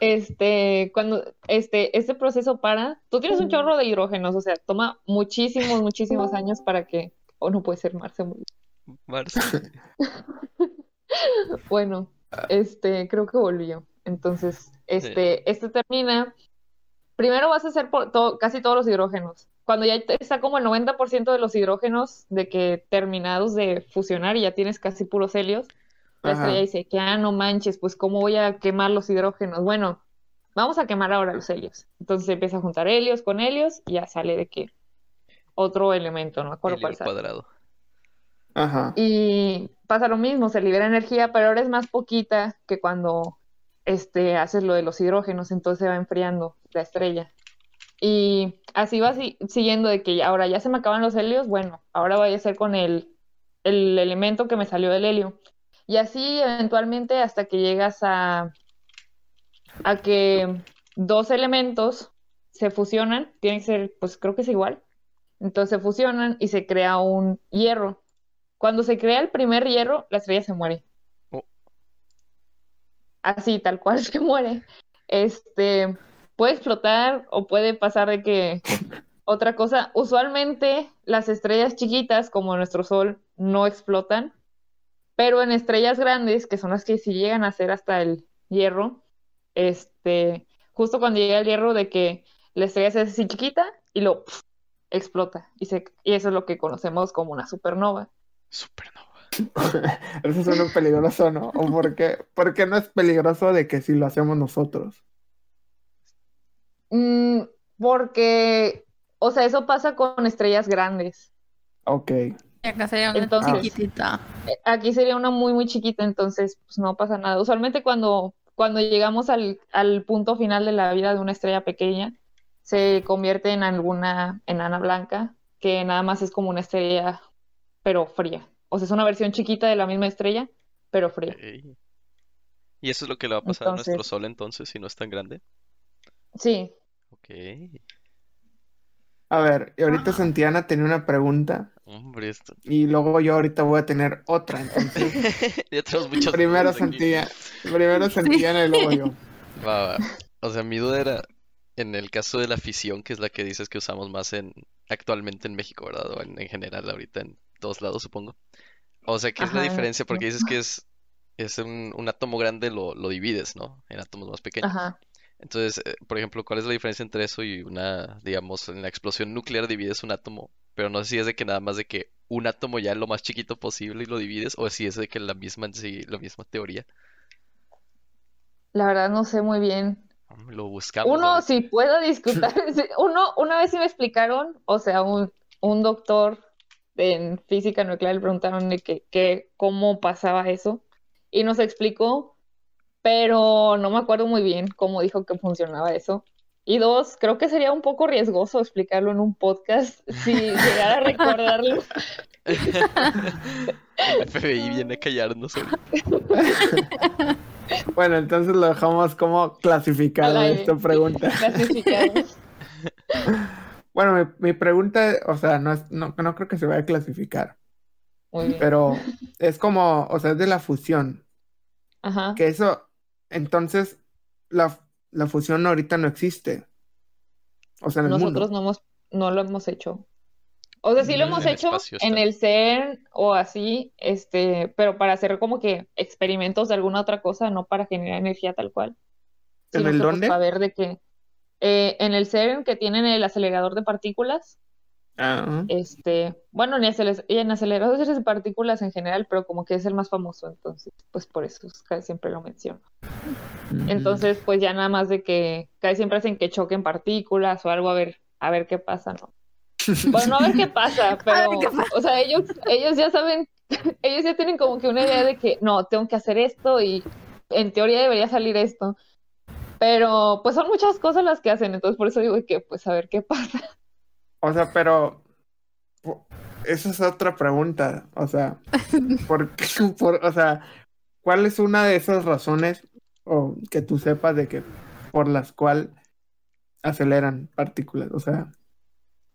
Este, cuando este, este proceso para, tú tienes un chorro de hidrógenos, o sea, toma muchísimos, muchísimos años para que, o no puede ser Marce muy Marce. Bueno, este, creo que volvió. Entonces, este, este termina. Primero vas a hacer por to- casi todos los hidrógenos. Cuando ya está como el 90% de los hidrógenos de que terminados de fusionar y ya tienes casi puros helios, la Ajá. estrella dice que, ah, no manches, pues ¿cómo voy a quemar los hidrógenos? Bueno, vamos a quemar ahora los helios. Entonces se empieza a juntar helios con helios y ya sale de que otro elemento, no me acuerdo cuál cuadrado. Ajá. Y pasa lo mismo, se libera energía, pero ahora es más poquita que cuando este, haces lo de los hidrógenos, entonces se va enfriando la estrella. Y así va si- siguiendo de que ahora ya se me acaban los helios, bueno, ahora voy a hacer con el, el elemento que me salió del helio. Y así eventualmente hasta que llegas a, a que dos elementos se fusionan, tiene que ser, pues creo que es igual. Entonces se fusionan y se crea un hierro. Cuando se crea el primer hierro, la estrella se muere. Así, tal cual se muere. Este puede explotar o puede pasar de que otra cosa. Usualmente las estrellas chiquitas, como nuestro Sol, no explotan, pero en estrellas grandes, que son las que sí llegan a ser hasta el hierro, este, justo cuando llega el hierro de que la estrella se hace así chiquita y lo explota. Y, se, y eso es lo que conocemos como una supernova. Supernova. Eso suena peligroso, ¿no? ¿O por qué, por qué no es peligroso de que si lo hacemos nosotros? Mm, porque, o sea, eso pasa con estrellas grandes. Ok. Acá sería una Entonces- chiquitita. Eh, Aquí sería una muy, muy chiquita, entonces pues no pasa nada. Usualmente cuando, cuando llegamos al, al punto final de la vida de una estrella pequeña, se convierte en alguna enana blanca, que nada más es como una estrella, pero fría. O sea, es una versión chiquita de la misma estrella, pero fría. ¿Y eso es lo que le va a pasar a nuestro Sol entonces si no es tan grande? Sí, Ok. A ver, y ahorita Santiana tenía una pregunta Hombre, esto. y luego yo ahorita voy a tener otra. Entonces, Ya tenemos muchas primero. Santiana, primero Santiana y luego yo. Va, va. O sea, mi duda era en el caso de la fisión, que es la que dices que usamos más en actualmente en México, ¿verdad? O en, en general ahorita en todos lados, supongo. O sea, ¿qué es la diferencia? Porque dices que es, es un, un átomo grande, lo, lo divides, ¿no? En átomos más pequeños. ajá. Entonces, eh, por ejemplo, ¿cuál es la diferencia entre eso y una, digamos, en la explosión nuclear divides un átomo? Pero no sé si es de que nada más de que un átomo ya es lo más chiquito posible y lo divides, o si es de que la misma sí, la misma teoría. La verdad no sé muy bien. Lo buscamos. Uno, si puedo discutir, uno, una vez sí me explicaron, o sea, un, un doctor en física nuclear le preguntaron de que, que cómo pasaba eso y nos explicó, pero no me acuerdo muy bien cómo dijo que funcionaba eso. Y dos, creo que sería un poco riesgoso explicarlo en un podcast si llegara a recordarlo. El FBI viene a callarnos. Bueno, entonces lo dejamos como clasificado esta pregunta. Clasificados. Bueno, mi, mi pregunta, o sea, no, es, no, no creo que se vaya a clasificar, Muy bien. pero es como, o sea, es de la fusión. Ajá. Que eso, entonces, la, la fusión ahorita no existe. O sea, en el Nosotros mundo. no hemos, no lo hemos hecho. O sea, sí lo hemos en hecho en el CERN o así, este, pero para hacer como que experimentos de alguna otra cosa, no para generar energía tal cual. ¿En el dónde? para ver de que eh, en el CERN que tienen el acelerador de partículas, Ah, este, bueno, ni en aceleradores de partículas en general, pero como que es el más famoso, entonces, pues por eso casi siempre lo menciono. Entonces, pues ya nada más de que casi siempre hacen que choquen partículas o algo a ver, a ver qué pasa, ¿no? Bueno, no a ver qué pasa, pero, qué pasa. o sea, ellos, ellos ya saben, ellos ya tienen como que una idea de que no, tengo que hacer esto y en teoría debería salir esto. Pero pues son muchas cosas las que hacen, entonces por eso digo que pues a ver qué pasa. O sea, pero esa es otra pregunta. O sea, ¿por qué? Por, o sea, ¿cuál es una de esas razones o que tú sepas de que por las cuales aceleran partículas? O sea,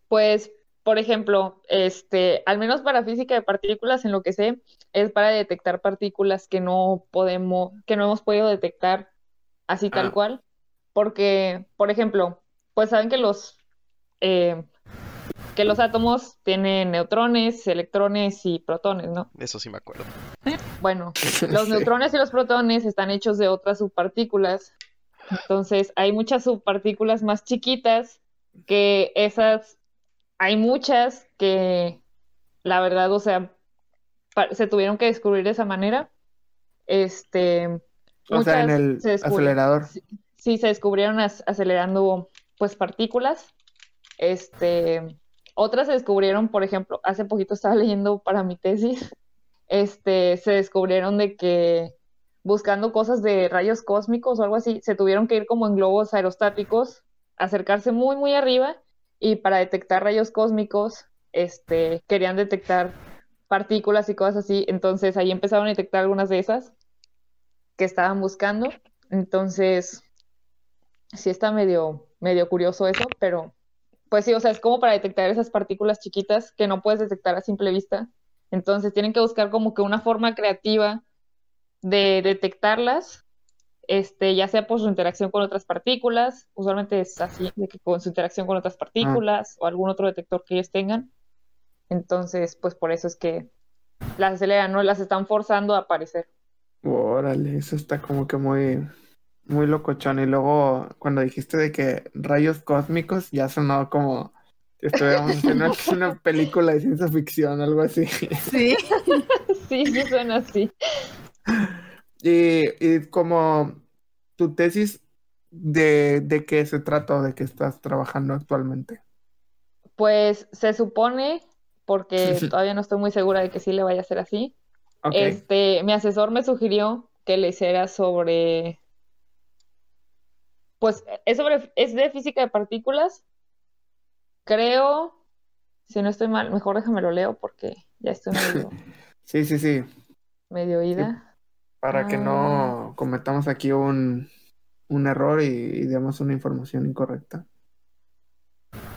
Pues, por ejemplo, este, al menos para física de partículas, en lo que sé, es para detectar partículas que no podemos, que no hemos podido detectar así tal Ah. cual. Porque, por ejemplo, pues saben que los eh, que los átomos tienen neutrones, electrones y protones, ¿no? Eso sí me acuerdo. Bueno, los sí. neutrones y los protones están hechos de otras subpartículas. Entonces, hay muchas subpartículas más chiquitas que esas. Hay muchas que, la verdad, o sea, se tuvieron que descubrir de esa manera. Este, O sea, en el acelerador. Sí, se descubrieron acelerando, pues, partículas. Este, otras se descubrieron, por ejemplo, hace poquito estaba leyendo para mi tesis, este, se descubrieron de que buscando cosas de rayos cósmicos o algo así, se tuvieron que ir como en globos aerostáticos, acercarse muy, muy arriba y para detectar rayos cósmicos, este, querían detectar partículas y cosas así, entonces ahí empezaron a detectar algunas de esas que estaban buscando, entonces sí está medio, medio curioso eso, pero pues sí, o sea, es como para detectar esas partículas chiquitas que no puedes detectar a simple vista. Entonces tienen que buscar como que una forma creativa de detectarlas, este, ya sea por su interacción con otras partículas, usualmente es así, de que con su interacción con otras partículas o algún otro detector que ellos tengan. Entonces, pues por eso es que las aceleran, ¿no? Las están forzando a aparecer. Órale, eso está como que muy, muy locochón. Y luego, cuando dijiste de que rayos cósmicos, ya sonó como si estuviéramos aquí una película de ciencia ficción, algo así. Sí. Sí, sí suena así. Y, y como tu tesis, de, ¿de qué se trata o de qué estás trabajando actualmente? Pues se supone, porque todavía no estoy muy segura de que sí le vaya a ser así. Este, mi asesor me sugirió que le hiciera sobre, pues es sobre, es de física de partículas. Creo, si no estoy mal, mejor déjame lo leo porque ya estoy medio, Sí, sí, sí. medio ida. Para que Ah. no cometamos aquí un, un error y, y demos una información incorrecta.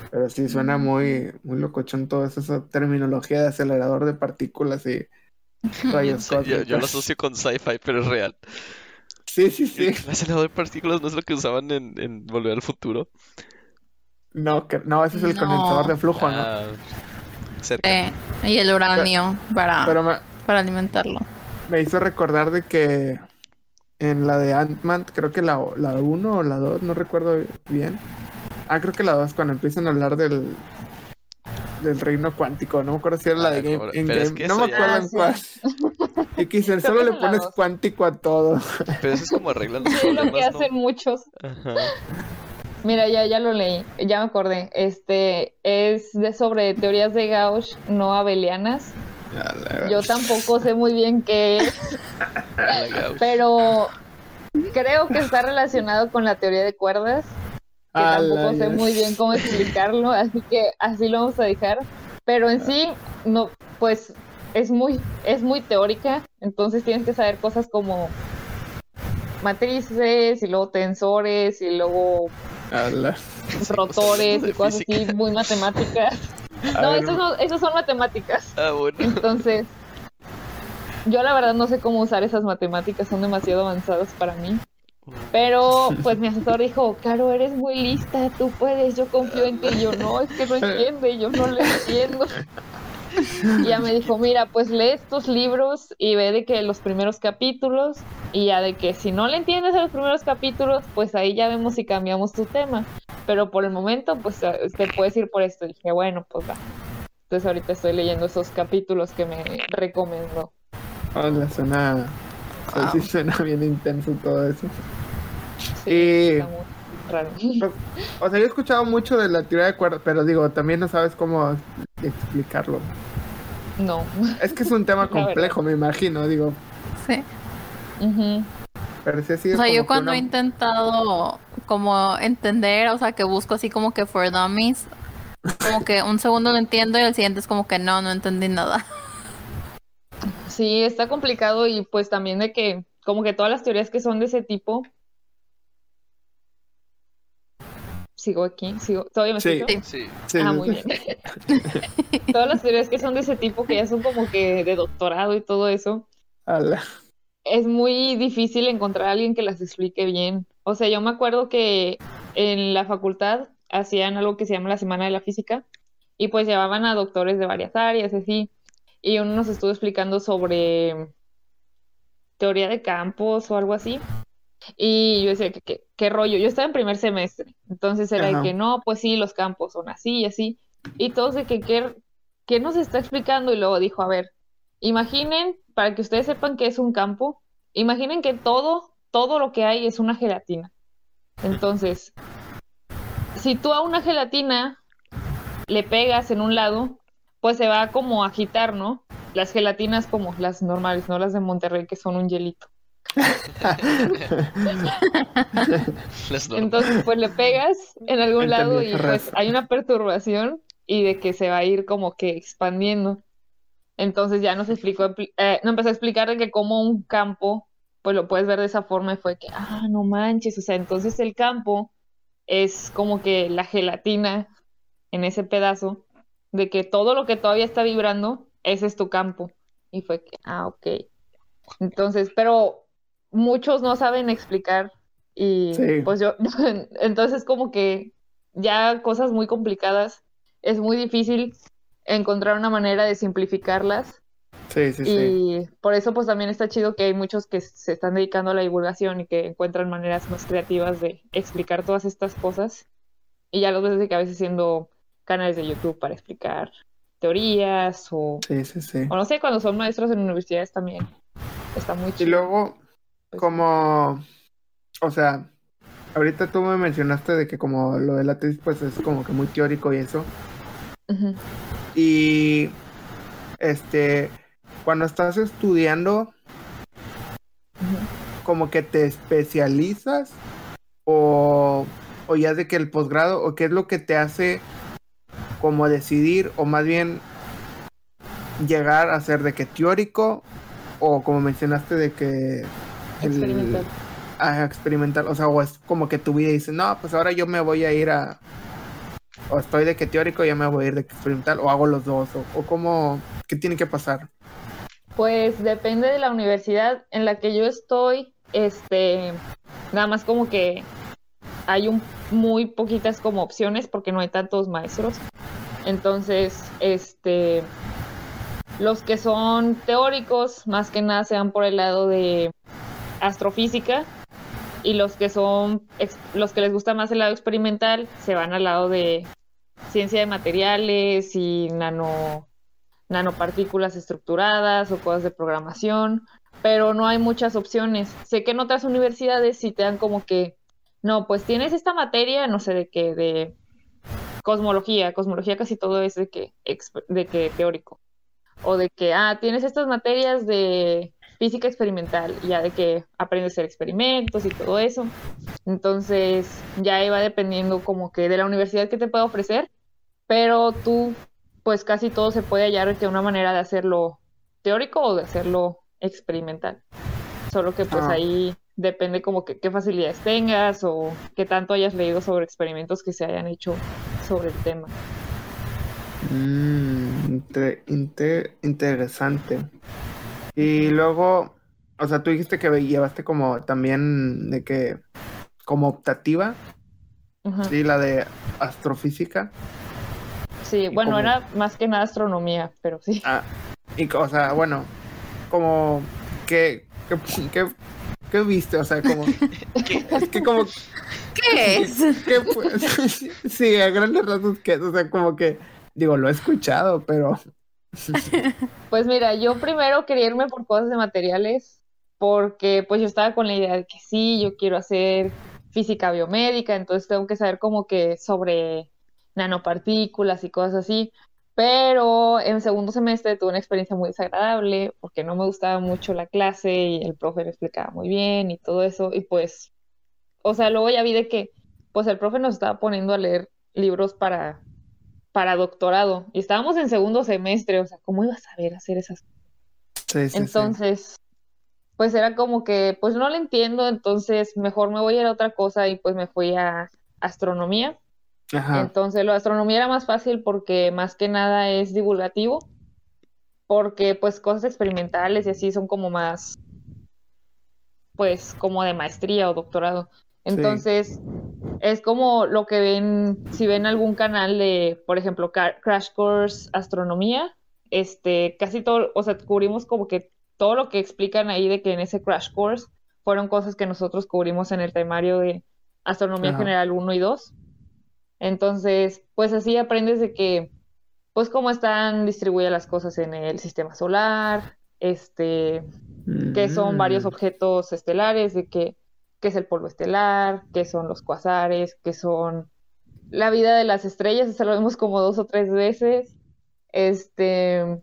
Pero sí suena muy, muy locochón toda esa terminología de acelerador de partículas y rayos Sí, yo, yo lo asocio con sci-fi, pero es real. Sí, sí, sí. El acelerador de partículas no es lo que usaban en, en Volver al Futuro. No, que, no, ese es el No. condensador de flujo, ¿no? Ah, cerca. Eh, y el uranio para, Pero me, para alimentarlo. me hizo recordar de que en la de Ant-Man, creo que la, la 1 o la 2, no recuerdo bien. Ah, creo que la 2, cuando empiezan a hablar del, del reino cuántico. No me acuerdo si era la de Ah, Game, pero es que No me acuerdo en cuál. Y quizás Creo solo le pones cuántico a todo. Pero eso es como arreglan los Es lo que problemas, ¿no? hacen muchos. Ajá. Mira, ya, ya lo leí, ya me acordé. Este es de sobre teorías de Gauss no abelianas. Yo tampoco sé muy bien qué es, pero creo que está relacionado con la teoría de cuerdas, que tampoco sé muy bien cómo explicarlo, así que así lo vamos a dejar. Pero en sí, no, pues es muy, es muy teórica, entonces tienes que saber cosas como matrices y luego tensores y luego Ala. rotores y cosas así muy matemáticas. A No, esos no, esos son matemáticas. Ah, bueno. Entonces, yo la verdad no sé cómo usar esas matemáticas, son demasiado avanzadas para mí. Pero pues mi asesor dijo, Caro, eres muy lista, tú puedes, yo confío en ti. Y yo no, es que no entiende, yo no le entiendo. Y ya me dijo, mira, pues lee estos libros y ve de que los primeros capítulos y ya de que si no le entiendes a los primeros capítulos, pues ahí ya vemos si cambiamos tu tema. Pero por el momento, pues eh, te puedes ir por esto. Y dije, bueno, pues va. Entonces ahorita estoy leyendo esos capítulos que me recomendó. Ala, suena. Wow. Sí, suena bien intenso todo eso. Sí, Y- está muy raro. O sea, yo he escuchado mucho de la teoría de cuerdas, pero digo, también no sabes cómo explicarlo. No. Es que es un tema complejo, me imagino, digo. Sí. Ujú. Pero sí, sí O es sea, yo cuando una- he intentado como entender, o sea, que busco así como que for dummies, como que un segundo lo entiendo y el siguiente es como que no, no entendí nada. Sí, está complicado y pues también de que como que todas las teorías que son de ese tipo. Sigo aquí, sigo. ¿Todavía me Sí. escucho? Sí. Sí, Ah, muy bien. Todas las teorías que son de ese tipo, que ya son como que de doctorado y todo eso, Ala. es muy difícil encontrar a alguien que las explique bien. O sea, yo me acuerdo que en la facultad hacían algo que se llama la Semana de la Física y pues llevaban a doctores de varias áreas, así, y uno nos estuvo explicando sobre teoría de campos o algo así. Y yo decía, ¿qué, qué, qué rollo? Yo estaba en primer semestre, entonces era de que no, pues sí, los campos son así y así. Y todos de que, ¿qué, qué nos está explicando? Y luego dijo, a ver, imaginen, para que ustedes sepan qué es un campo, imaginen que todo, todo lo que hay es una gelatina. Entonces, si tú a una gelatina le pegas en un lado, pues se va como a agitar, ¿no? Las gelatinas como las normales, no las de Monterrey, que son un hielito. Entonces, pues le pegas en algún Entendí lado y pues hay una perturbación y de que se va a ir como que expandiendo. Entonces ya nos explicó, expli- eh, nos empezó a explicar de que como un campo, pues lo puedes ver de esa forma y fue que, ah, no manches, o sea, entonces el campo es como que la gelatina en ese pedazo de que todo lo que todavía está vibrando, ese es tu campo. Y fue que, ah, ok. Entonces, pero muchos no saben explicar y Sí. pues yo, entonces como que ya cosas muy complicadas, es muy difícil encontrar una manera de simplificarlas Sí, sí, sí. y por eso pues también está chido que hay muchos que se están dedicando a la divulgación y que encuentran maneras más creativas de explicar todas estas cosas y ya los ves de que a veces siendo canales de YouTube para explicar teorías o, Sí, sí, sí. o no sé, cuando son maestros en universidades también está muy Y chido. luego, Pues, como, o sea, ahorita tú me mencionaste de que como lo de la tesis pues es como que muy teórico y eso. Y, este, cuando estás estudiando, como que te especializas o, o ya de que el posgrado o qué es lo que te hace como decidir o más bien llegar a ser de que teórico o como mencionaste de que Experimental. a experimentar, o sea, o es como que tu vida dice, no, pues ahora yo me voy a ir a, o estoy de que teórico, ya me voy a ir de que experimental, o hago los dos, o, o como, ¿qué tiene que pasar? Pues depende de la universidad en la que yo estoy, este, nada más como que hay un, muy poquitas como opciones porque no hay tantos maestros. Entonces, este, los que son teóricos, más que nada se van por el lado de astrofísica y los que son, los que les gusta más el lado experimental, se van al lado de ciencia de materiales y nano, nanopartículas estructuradas o cosas de programación, pero no hay muchas opciones. Sé que en otras universidades sí te dan como que, no, pues tienes esta materia, no sé de qué, de cosmología, cosmología casi todo es de que, de que teórico, o de que, ah, tienes estas materias de física experimental, ya de que aprendes a hacer experimentos y todo eso. Entonces, ya iba dependiendo como que de la universidad que te pueda ofrecer, pero tú, pues casi todo se puede hallar de una manera de hacerlo teórico o de hacerlo experimental. Solo que pues ah. ahí depende como que qué facilidades tengas o qué tanto hayas leído sobre experimentos que se hayan hecho sobre el tema. Mm, interesante. Y luego, o sea, tú dijiste que llevaste como también de que, como optativa, sí, la de astrofísica. Sí, bueno, era más que nada astronomía, pero sí. Ah, y, o sea, bueno, como, ¿qué, qué, qué, viste? O sea, como, es que como... ¿Qué es? ¿Qué, sí, a grandes rasgos, ¿qué es? O sea, como que, digo, lo he escuchado, pero pues mira, yo primero quería irme por cosas de materiales porque pues yo estaba con la idea de que sí, yo quiero hacer física biomédica, entonces tengo que saber como que sobre nanopartículas y cosas así. Pero en segundo semestre tuve una experiencia muy desagradable porque no me gustaba mucho la clase y el profe me explicaba muy bien y todo eso. Y pues, o sea, luego ya vi de que pues el profe nos estaba poniendo a leer libros para para doctorado y estábamos en segundo semestre, o sea, ¿cómo iba a saber hacer esas cosas? entonces, pues era como que, pues no lo entiendo, entonces mejor me voy a ir a otra cosa y pues me fui a astronomía. Entonces, lo de astronomía era más fácil porque más que nada es divulgativo, porque pues cosas experimentales y así son como más, pues como de maestría o doctorado. Entonces, es como lo que ven, si ven algún canal de, por ejemplo, Crash Course Astronomía, este, casi todo, o sea, cubrimos como que todo lo que explican ahí de que en ese Crash Course fueron cosas que nosotros cubrimos en el temario de Astronomía General 1 y 2. Entonces, pues así aprendes de que, pues cómo están distribuidas las cosas en el sistema solar, este, que son varios mm. objetos estelares, de que qué es el polvo estelar, qué son los cuasares, qué son la vida de las estrellas, eso lo vemos como dos o tres veces. Este,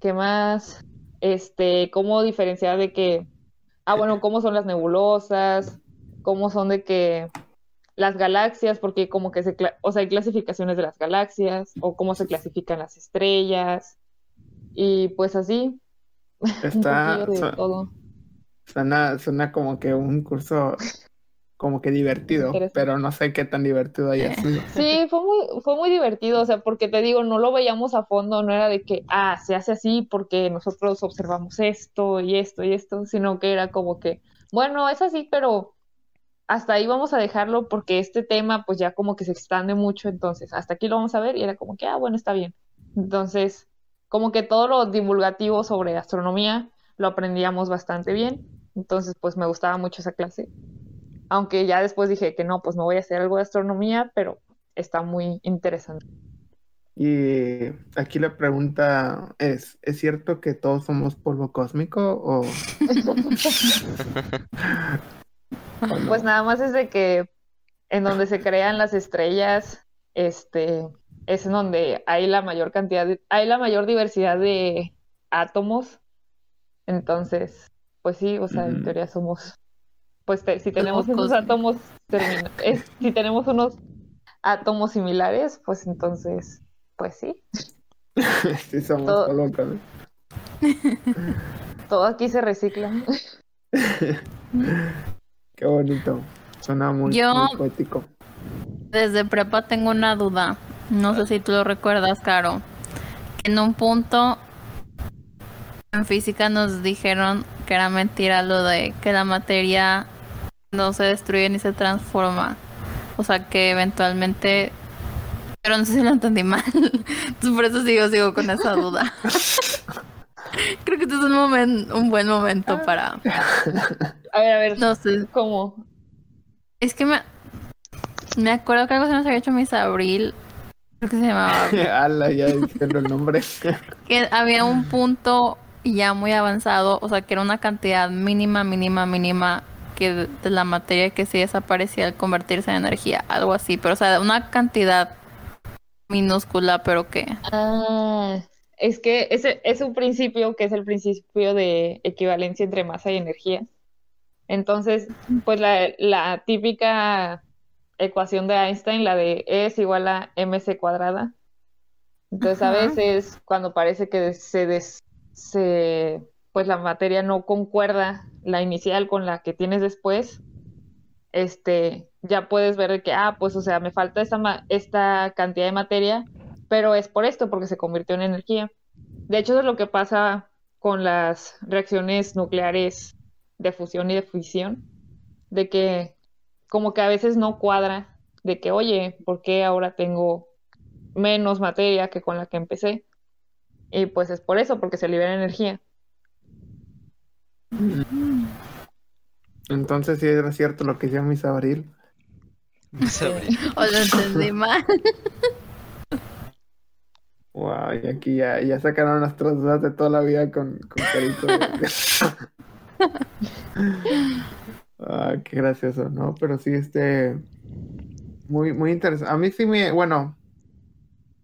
¿qué más? Este, cómo diferenciar de que, ah, bueno, cómo son las nebulosas, cómo son de que las galaxias, porque como que se, o sea, hay clasificaciones de las galaxias, o cómo se clasifican las estrellas, y pues así. Está, todo. Suena, suena como que un curso como que divertido, pero no sé qué tan divertido haya sido. Sí, fue muy, fue muy divertido, o sea, porque te digo, no lo veíamos a fondo, no era de que, ah, se hace así porque nosotros observamos esto y esto y esto, sino que era como que, bueno, es así, pero hasta ahí vamos a dejarlo porque este tema pues ya como que se expande mucho, entonces hasta aquí lo vamos a ver y era como que, ah, bueno, está bien. Entonces, como que todo lo divulgativo sobre astronomía lo aprendíamos bastante bien. Entonces, pues me gustaba mucho esa clase. Aunque ya después dije que no, pues no voy a hacer algo de astronomía, pero está muy interesante. Y aquí la pregunta es, ¿es cierto que todos somos polvo cósmico o...? Pues nada más es de que en donde se crean las estrellas, este, es en donde hay la mayor cantidad, hay la mayor diversidad de átomos entonces, pues sí, o sea, en teoría somos, pues si tenemos unos átomos, si tenemos unos átomos similares, pues entonces, pues sí. sí, somos todo, todo aquí se recicla. Qué bonito. Suena muy, muy poético. Desde prepa tengo una duda. No sé si tú lo recuerdas, Caro. En un punto en física nos dijeron que era mentira lo de que la materia no se destruye ni se transforma. O sea que eventualmente... Pero no sé si lo entendí mal. Entonces por eso sigo, sigo con esa duda. Creo que este es un, momento, un buen momento para... A ver, a ver. No sé. ¿Cómo? Es que me... Me acuerdo que algo se nos había hecho Miss Abril Creo que se llamaba. Ala, ya diciendo el nombre. que había un punto ya muy avanzado, o sea, que era una cantidad mínima, mínima, mínima que de, de la materia que sí desaparecía al convertirse en energía, algo así, pero o sea, una cantidad minúscula, pero que Ah, es que ese es un principio que es el principio de equivalencia entre masa y energía. Entonces, pues la, la típica ecuación de Einstein, la de E es igual a mc cuadrada. Entonces, a veces cuando parece que se, des- se, pues la materia no concuerda la inicial con la que tienes después, este, ya puedes ver que, ah, pues, o sea, me falta esta, esta cantidad de materia, pero es por esto, porque se convirtió en energía. De hecho, eso es lo que pasa con las reacciones nucleares de fusión y de fisión, de que como que a veces no cuadra, de que, oye, ¿por qué ahora tengo menos materia que con la que empecé? Y pues es por eso, porque se libera energía. Entonces sí era cierto lo que decía Miss Abril. Sí. o lo entendí mal. Wow, y aquí ya, ya sacaron nuestras dudas de toda la vida con, con Carito. ah, qué gracioso, ¿no? Pero sí, este, muy, muy interesante. A mí sí me, bueno,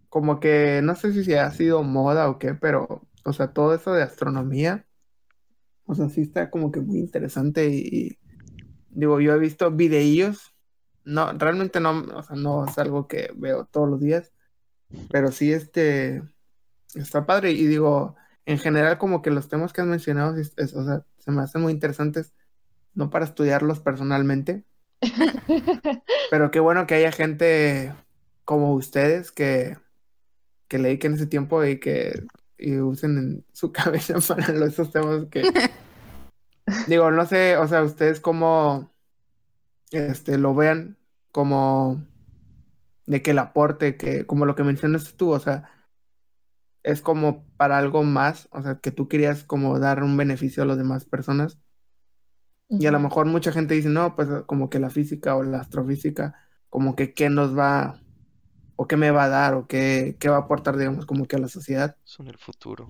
como que no sé si ha sido moda o qué, pero, o sea, todo eso de astronomía, o sea, sí está como que muy interesante y, y, digo, yo he visto videillos, no, realmente no, o sea, no es algo que veo todos los días, pero sí, este, está padre y digo, en general como que los temas que has mencionado, es- es- o sea, se me hacen muy interesantes, no para estudiarlos personalmente, pero qué bueno que haya gente como ustedes que, que le dediquen ese tiempo y que y usen en su cabeza para los- esos temas que, digo, no sé, o sea, ustedes cómo, este, lo vean como de que el aporte, que como lo que mencionaste tú, o sea, es como para algo más, o sea, que tú querías como dar un beneficio a las demás personas. Y a lo mejor mucha gente dice, no, pues como que la física o la astrofísica, como que qué nos va, o qué me va a dar, o qué, qué va a aportar, digamos, como que a la sociedad. Son el futuro.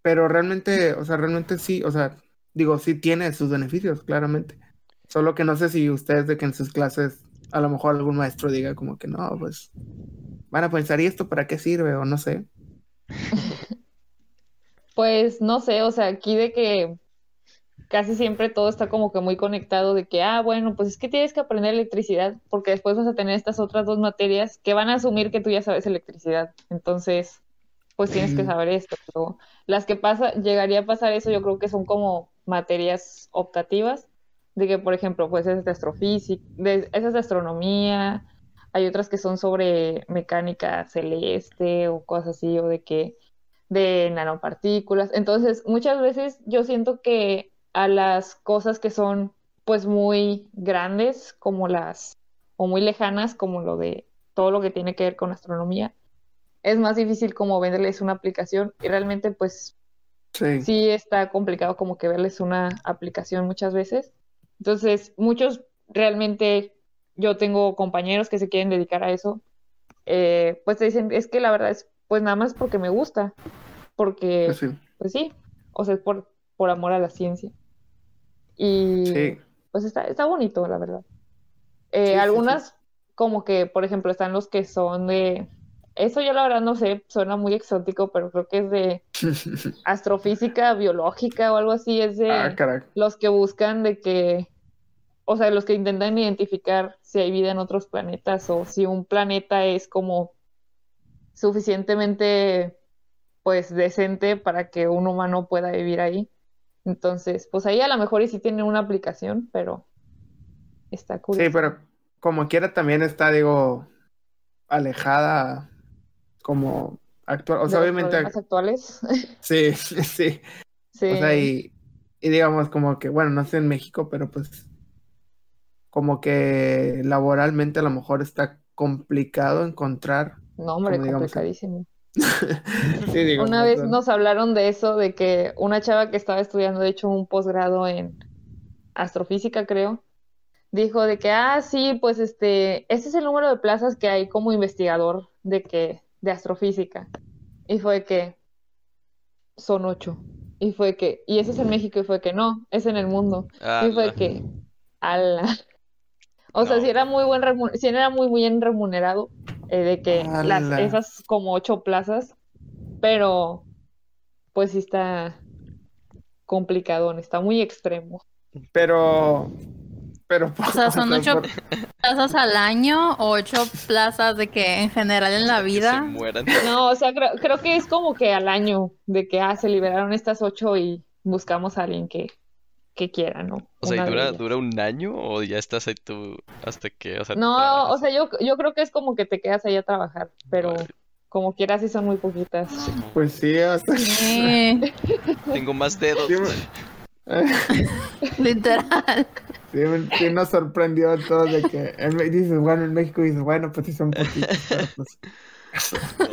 Pero realmente, o sea, realmente sí, o sea, digo, sí tiene sus beneficios, claramente. Solo que no sé si ustedes de que en sus clases, a lo mejor algún maestro diga como que no, pues van a pensar, ¿y esto para qué sirve? O no sé. Pues no sé, o sea, aquí de que casi siempre todo está como que muy conectado de que, ah, bueno, pues es que tienes que aprender electricidad porque después vas a tener estas otras dos materias que van a asumir que tú ya sabes electricidad. Entonces, pues tienes que saber esto. Pero las que pasa, llegaría a pasar eso, yo creo que son como materias optativas, de que, por ejemplo, pues es de astrofísica, de, esa es de astronomía, hay otras que son sobre mecánica celeste o cosas así, o de que de nanopartículas. Entonces, muchas veces yo siento que a las cosas que son pues muy grandes, como las, o muy lejanas, como lo de todo lo que tiene que ver con astronomía, es más difícil como venderles una aplicación y realmente pues Sí. sí está complicado como que verles una aplicación muchas veces. Entonces, muchos realmente, yo tengo compañeros que se quieren dedicar a eso, eh, pues te dicen, es que la verdad es, pues nada más porque me gusta, porque, Pues sí. pues sí, o sea, es por, por amor a la ciencia. Y Sí. pues está, está bonito, la verdad. Eh, Sí, sí, algunas, como que, por ejemplo, están los que son de, eso yo la verdad no sé, suena muy exótico, pero creo que es de astrofísica biológica o algo así, es de Ah, los que buscan de que, o sea, los que intentan identificar si hay vida en otros planetas o si un planeta es como suficientemente, pues, decente para que un humano pueda vivir ahí. Entonces, pues ahí a lo mejor y sí tienen una aplicación, pero está cool. Sí, pero como quiera también está, digo, alejada como actual. O sea, de los obviamente, problemas actuales. sí, sí. Sí. O sea, y, y digamos como que, bueno, no sé en México, pero pues como que laboralmente a lo mejor está complicado encontrar. No, hombre, como digamos, complicadísimo. Sí, digo, Una vez nos hablaron de eso, de que una chava que estaba estudiando, de hecho, un posgrado en astrofísica, creo, dijo de que, ah, sí, pues este, este es el número de plazas que hay como investigador de que, de astrofísica. Y fue que son ocho. Y fue que, y eso es en México, y fue que no, es en el mundo. Y fue que, ala. O sea, si era muy buen sí era muy bien remunerado eh, de que las, esas como ocho plazas, pero pues sí está complicadón, está muy extremo. Pero, pero, O sea, son ocho plazas al año o ocho plazas de que en general en la vida. No, o sea, creo, creo que es como que al año de que ah, se liberaron estas ocho y buscamos a alguien que, que quiera, ¿no? O sea, ¿y dura, dura un año o ya estás ahí tú hasta que, o sea, No, o sea, yo, yo creo que es como que te quedas ahí a trabajar, pero Vale. como quieras sí son muy poquitas. pues sí, Sí, Tengo más dedos. sí, me- literal. sí, me- sí nos sorprendió a todos de que en, Me- dices, bueno, en México dices, bueno, pues sí son poquitos, pero, pues-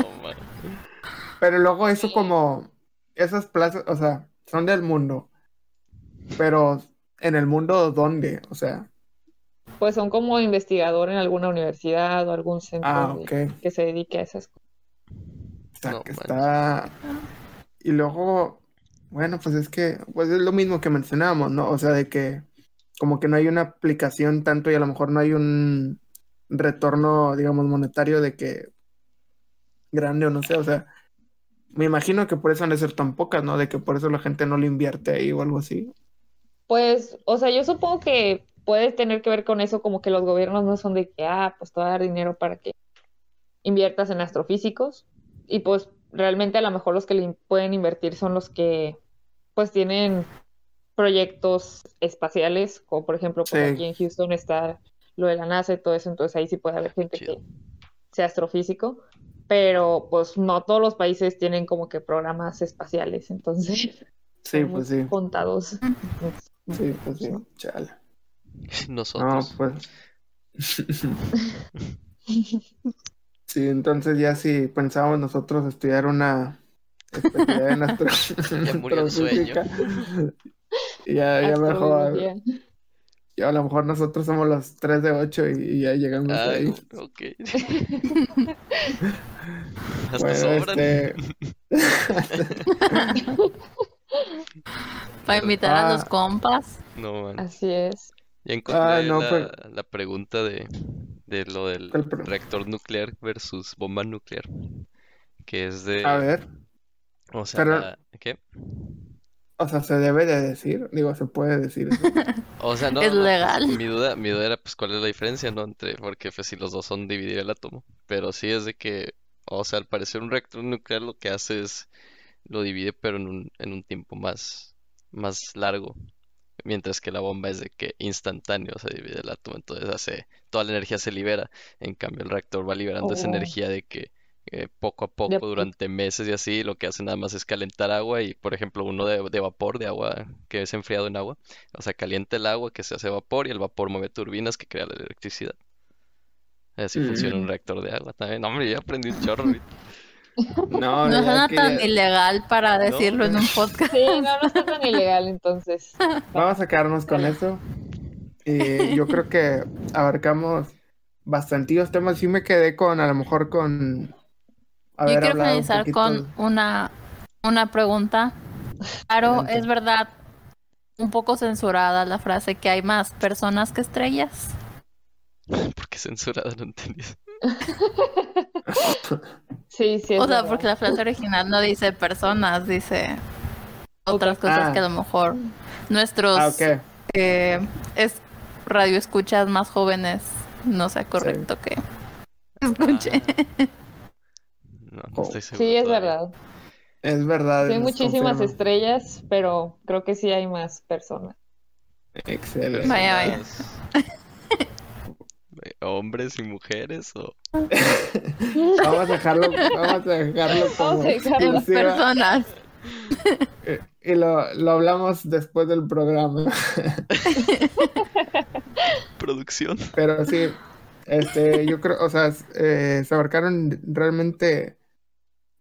pero luego eso como, esas plazas, o sea, son del mundo, pero en el mundo, ¿dónde? O sea, Pues son como investigador en alguna universidad o algún centro ah, de- que se dedique a esas cosas. O sea, No que está. Y luego, bueno, pues es que, pues es lo mismo que mencionábamos, ¿no? O sea, de que como que no hay una aplicación tanto y a lo mejor no hay un retorno, digamos, monetario de que grande o no sé, o sea, me imagino que por eso han de ser tan pocas, ¿no? De que por eso la gente no le invierte ahí o algo así. Pues, o sea, yo supongo que puede tener que ver con eso, como que los gobiernos no son de que, ah, pues te voy a dar dinero para que inviertas en astrofísicos. Y pues realmente a lo mejor los que le pueden invertir son los que pues tienen proyectos espaciales, como por ejemplo, pues Sí. aquí en Houston está lo de la NASA y todo eso, entonces ahí sí puede haber gente Chido. que sea astrofísico, pero pues no todos los países tienen como que programas espaciales, entonces Sí, pues sí. contados. Entonces, Sí, pues sí. Chale. No, Nosotros. pues. Sí, entonces ya si pensábamos nosotros estudiar una especialidad en astro- Ya murió el sueño. astrofísica, ya, ya mejor, ya a lo mejor nosotros somos los 3 de 8 y, y ya llegamos Ay, ahí. ok. Hasta Bueno, sobran. este, Para invitar a Ah. los compas. No, man. Así es. Ya encontré Ah, no, la, pues- la pregunta de, de lo del ¿Cuál pre- reactor nuclear versus bomba nuclear. Que es de. a ver, O sea, pero- la- ¿qué? o sea, se debe de decir, digo, se puede decir eso. O sea, no, Es no, legal. mi duda, mi duda era pues cuál es la diferencia, ¿no? Entre, porque pues si los dos son dividir el átomo. Pero sí es de que, o sea, al parecer un reactor nuclear lo que hace es lo divide, pero en un, en un tiempo más, más largo. Mientras que la bomba es de que instantáneo se divide el átomo, entonces hace, toda la energía se libera. En cambio, el reactor va liberando esa Oh. energía de que eh, poco a poco, po- durante meses y así, lo que hace nada más es calentar agua y, por ejemplo, uno de, de vapor, de agua que es enfriado en agua, o sea, calienta el agua que se hace vapor y el vapor mueve turbinas que crean la electricidad. Así funciona un Mm. reactor de agua también. No, hombre, ya aprendí un chorro. No, No suena que tan ilegal para decirlo en un podcast. Sí, no, no está tan ilegal entonces. Vamos a quedarnos con eso. Y yo creo que abarcamos bastantillos temas. Sí me quedé con, a lo mejor con Yo quiero un finalizar con una, una pregunta. Claro, es verdad, un poco censurada la frase que hay más personas que estrellas. ¿Por qué censurada? No entendí. Sí, sí, es O sea, verdad. porque la frase original no dice personas, dice otras cosas Ah. que a lo mejor nuestros Ah, eh, es radio escuchas más jóvenes no sea correcto que escuche. Ah. No, no estoy seguro Sí, es todavía. verdad. Es verdad. Sí, hay muchísimas confirma. estrellas, pero creo que sí hay más personas. Excelente. Vaya, vaya. ¿Hombres y mujeres o...? Vamos a dejarlo, vamos a dejarlo como Vamos a dejarlo. Personas. eh, y lo, lo hablamos después del programa. Producción. Pero sí, este, yo creo, o sea, eh, se abarcaron realmente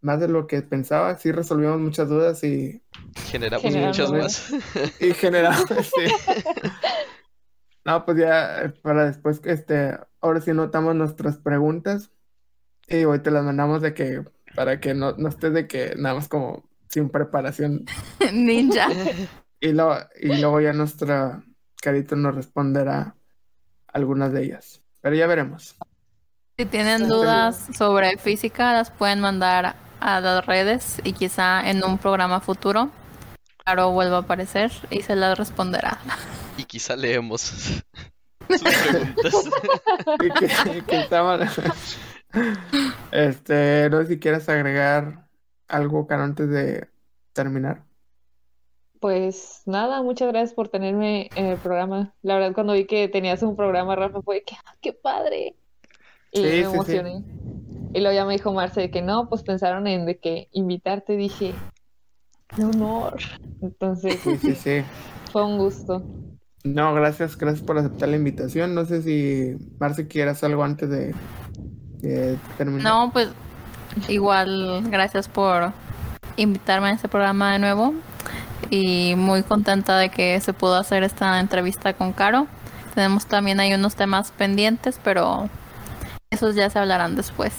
más de lo que pensaba. Sí resolvimos muchas dudas y, Generamos Generamos muchas más. más. y generamos, sí. No, pues ya eh, para después, este, ahora sí notamos nuestras preguntas y hoy te las mandamos de que, para que no, no estés de que nada más como sin preparación Ninja. y, luego y luego ya nuestra carita nos responderá algunas de ellas. Pero ya veremos. Si tienen dudas sobre física, las pueden mandar a las redes y quizá en un programa futuro, Caro vuelva a aparecer y se las responderá. Y quizá leemos sus preguntas. Y que, que estaban- Este, no sé si quieres agregar algo, Caro, antes de terminar. Pues nada, muchas gracias por tenerme en el programa. La verdad, cuando vi que tenías un programa, Rafa, fue que, ¡ah, qué padre! Y Sí, me sí, sí. emocioné. Y luego ya me dijo Marce de que no, pues pensaron en de que invitarte, dije, qué honor. Entonces, Sí, sí, sí. fue un gusto. No, gracias, gracias por aceptar la invitación. No sé si Marce quieras algo antes de, de terminar. No, pues igual gracias por invitarme a este programa de nuevo y muy contenta de que se pudo hacer esta entrevista con Caro. Tenemos también ahí unos temas pendientes, pero esos ya se hablarán después.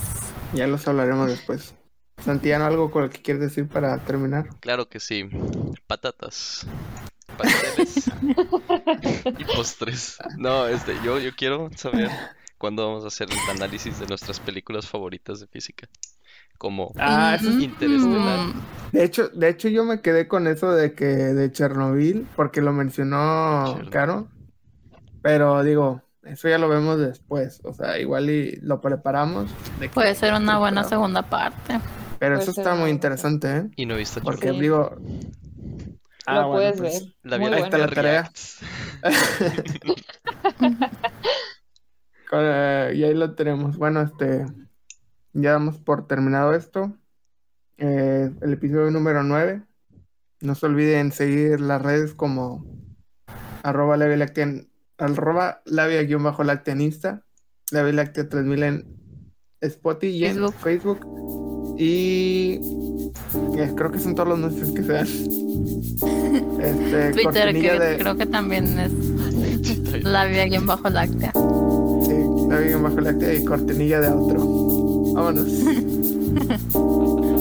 Ya los hablaremos después. Santiago, ¿algo con lo que quieres decir para terminar? Claro que sí. Patatas. Pasteles. y postres. No, este, yo, yo quiero saber cuándo vamos a hacer el análisis de nuestras películas favoritas de física. Como Ah, eso es- Interestelar. Mm, De hecho, de hecho yo me quedé con eso de que de Chernobyl, porque lo mencionó Chernobyl. Caro. Pero digo, eso ya lo vemos después. O sea, igual y lo preparamos. de que- puede ser una buena segunda parte. Pero Puede eso está muy interesante, ¿eh? Y no he visto Porque digo. Ah, Lo bueno, puedes pues, ver. La Muy ahí está la tarea. Con- eh, y ahí lo tenemos. Bueno, este. Ya damos por terminado esto. Eh, el episodio número 9. No se olviden seguir las redes como arroba labia Insta, labia lactea 3000 en Spotify y en Facebook. Facebook. Y eh, creo que son todos los nuestros que se dan. Este, Twitter, que de- creo que también es la vida aquí en bajo láctea. Sí, labia-lactea y cortinilla de otro. Vámonos.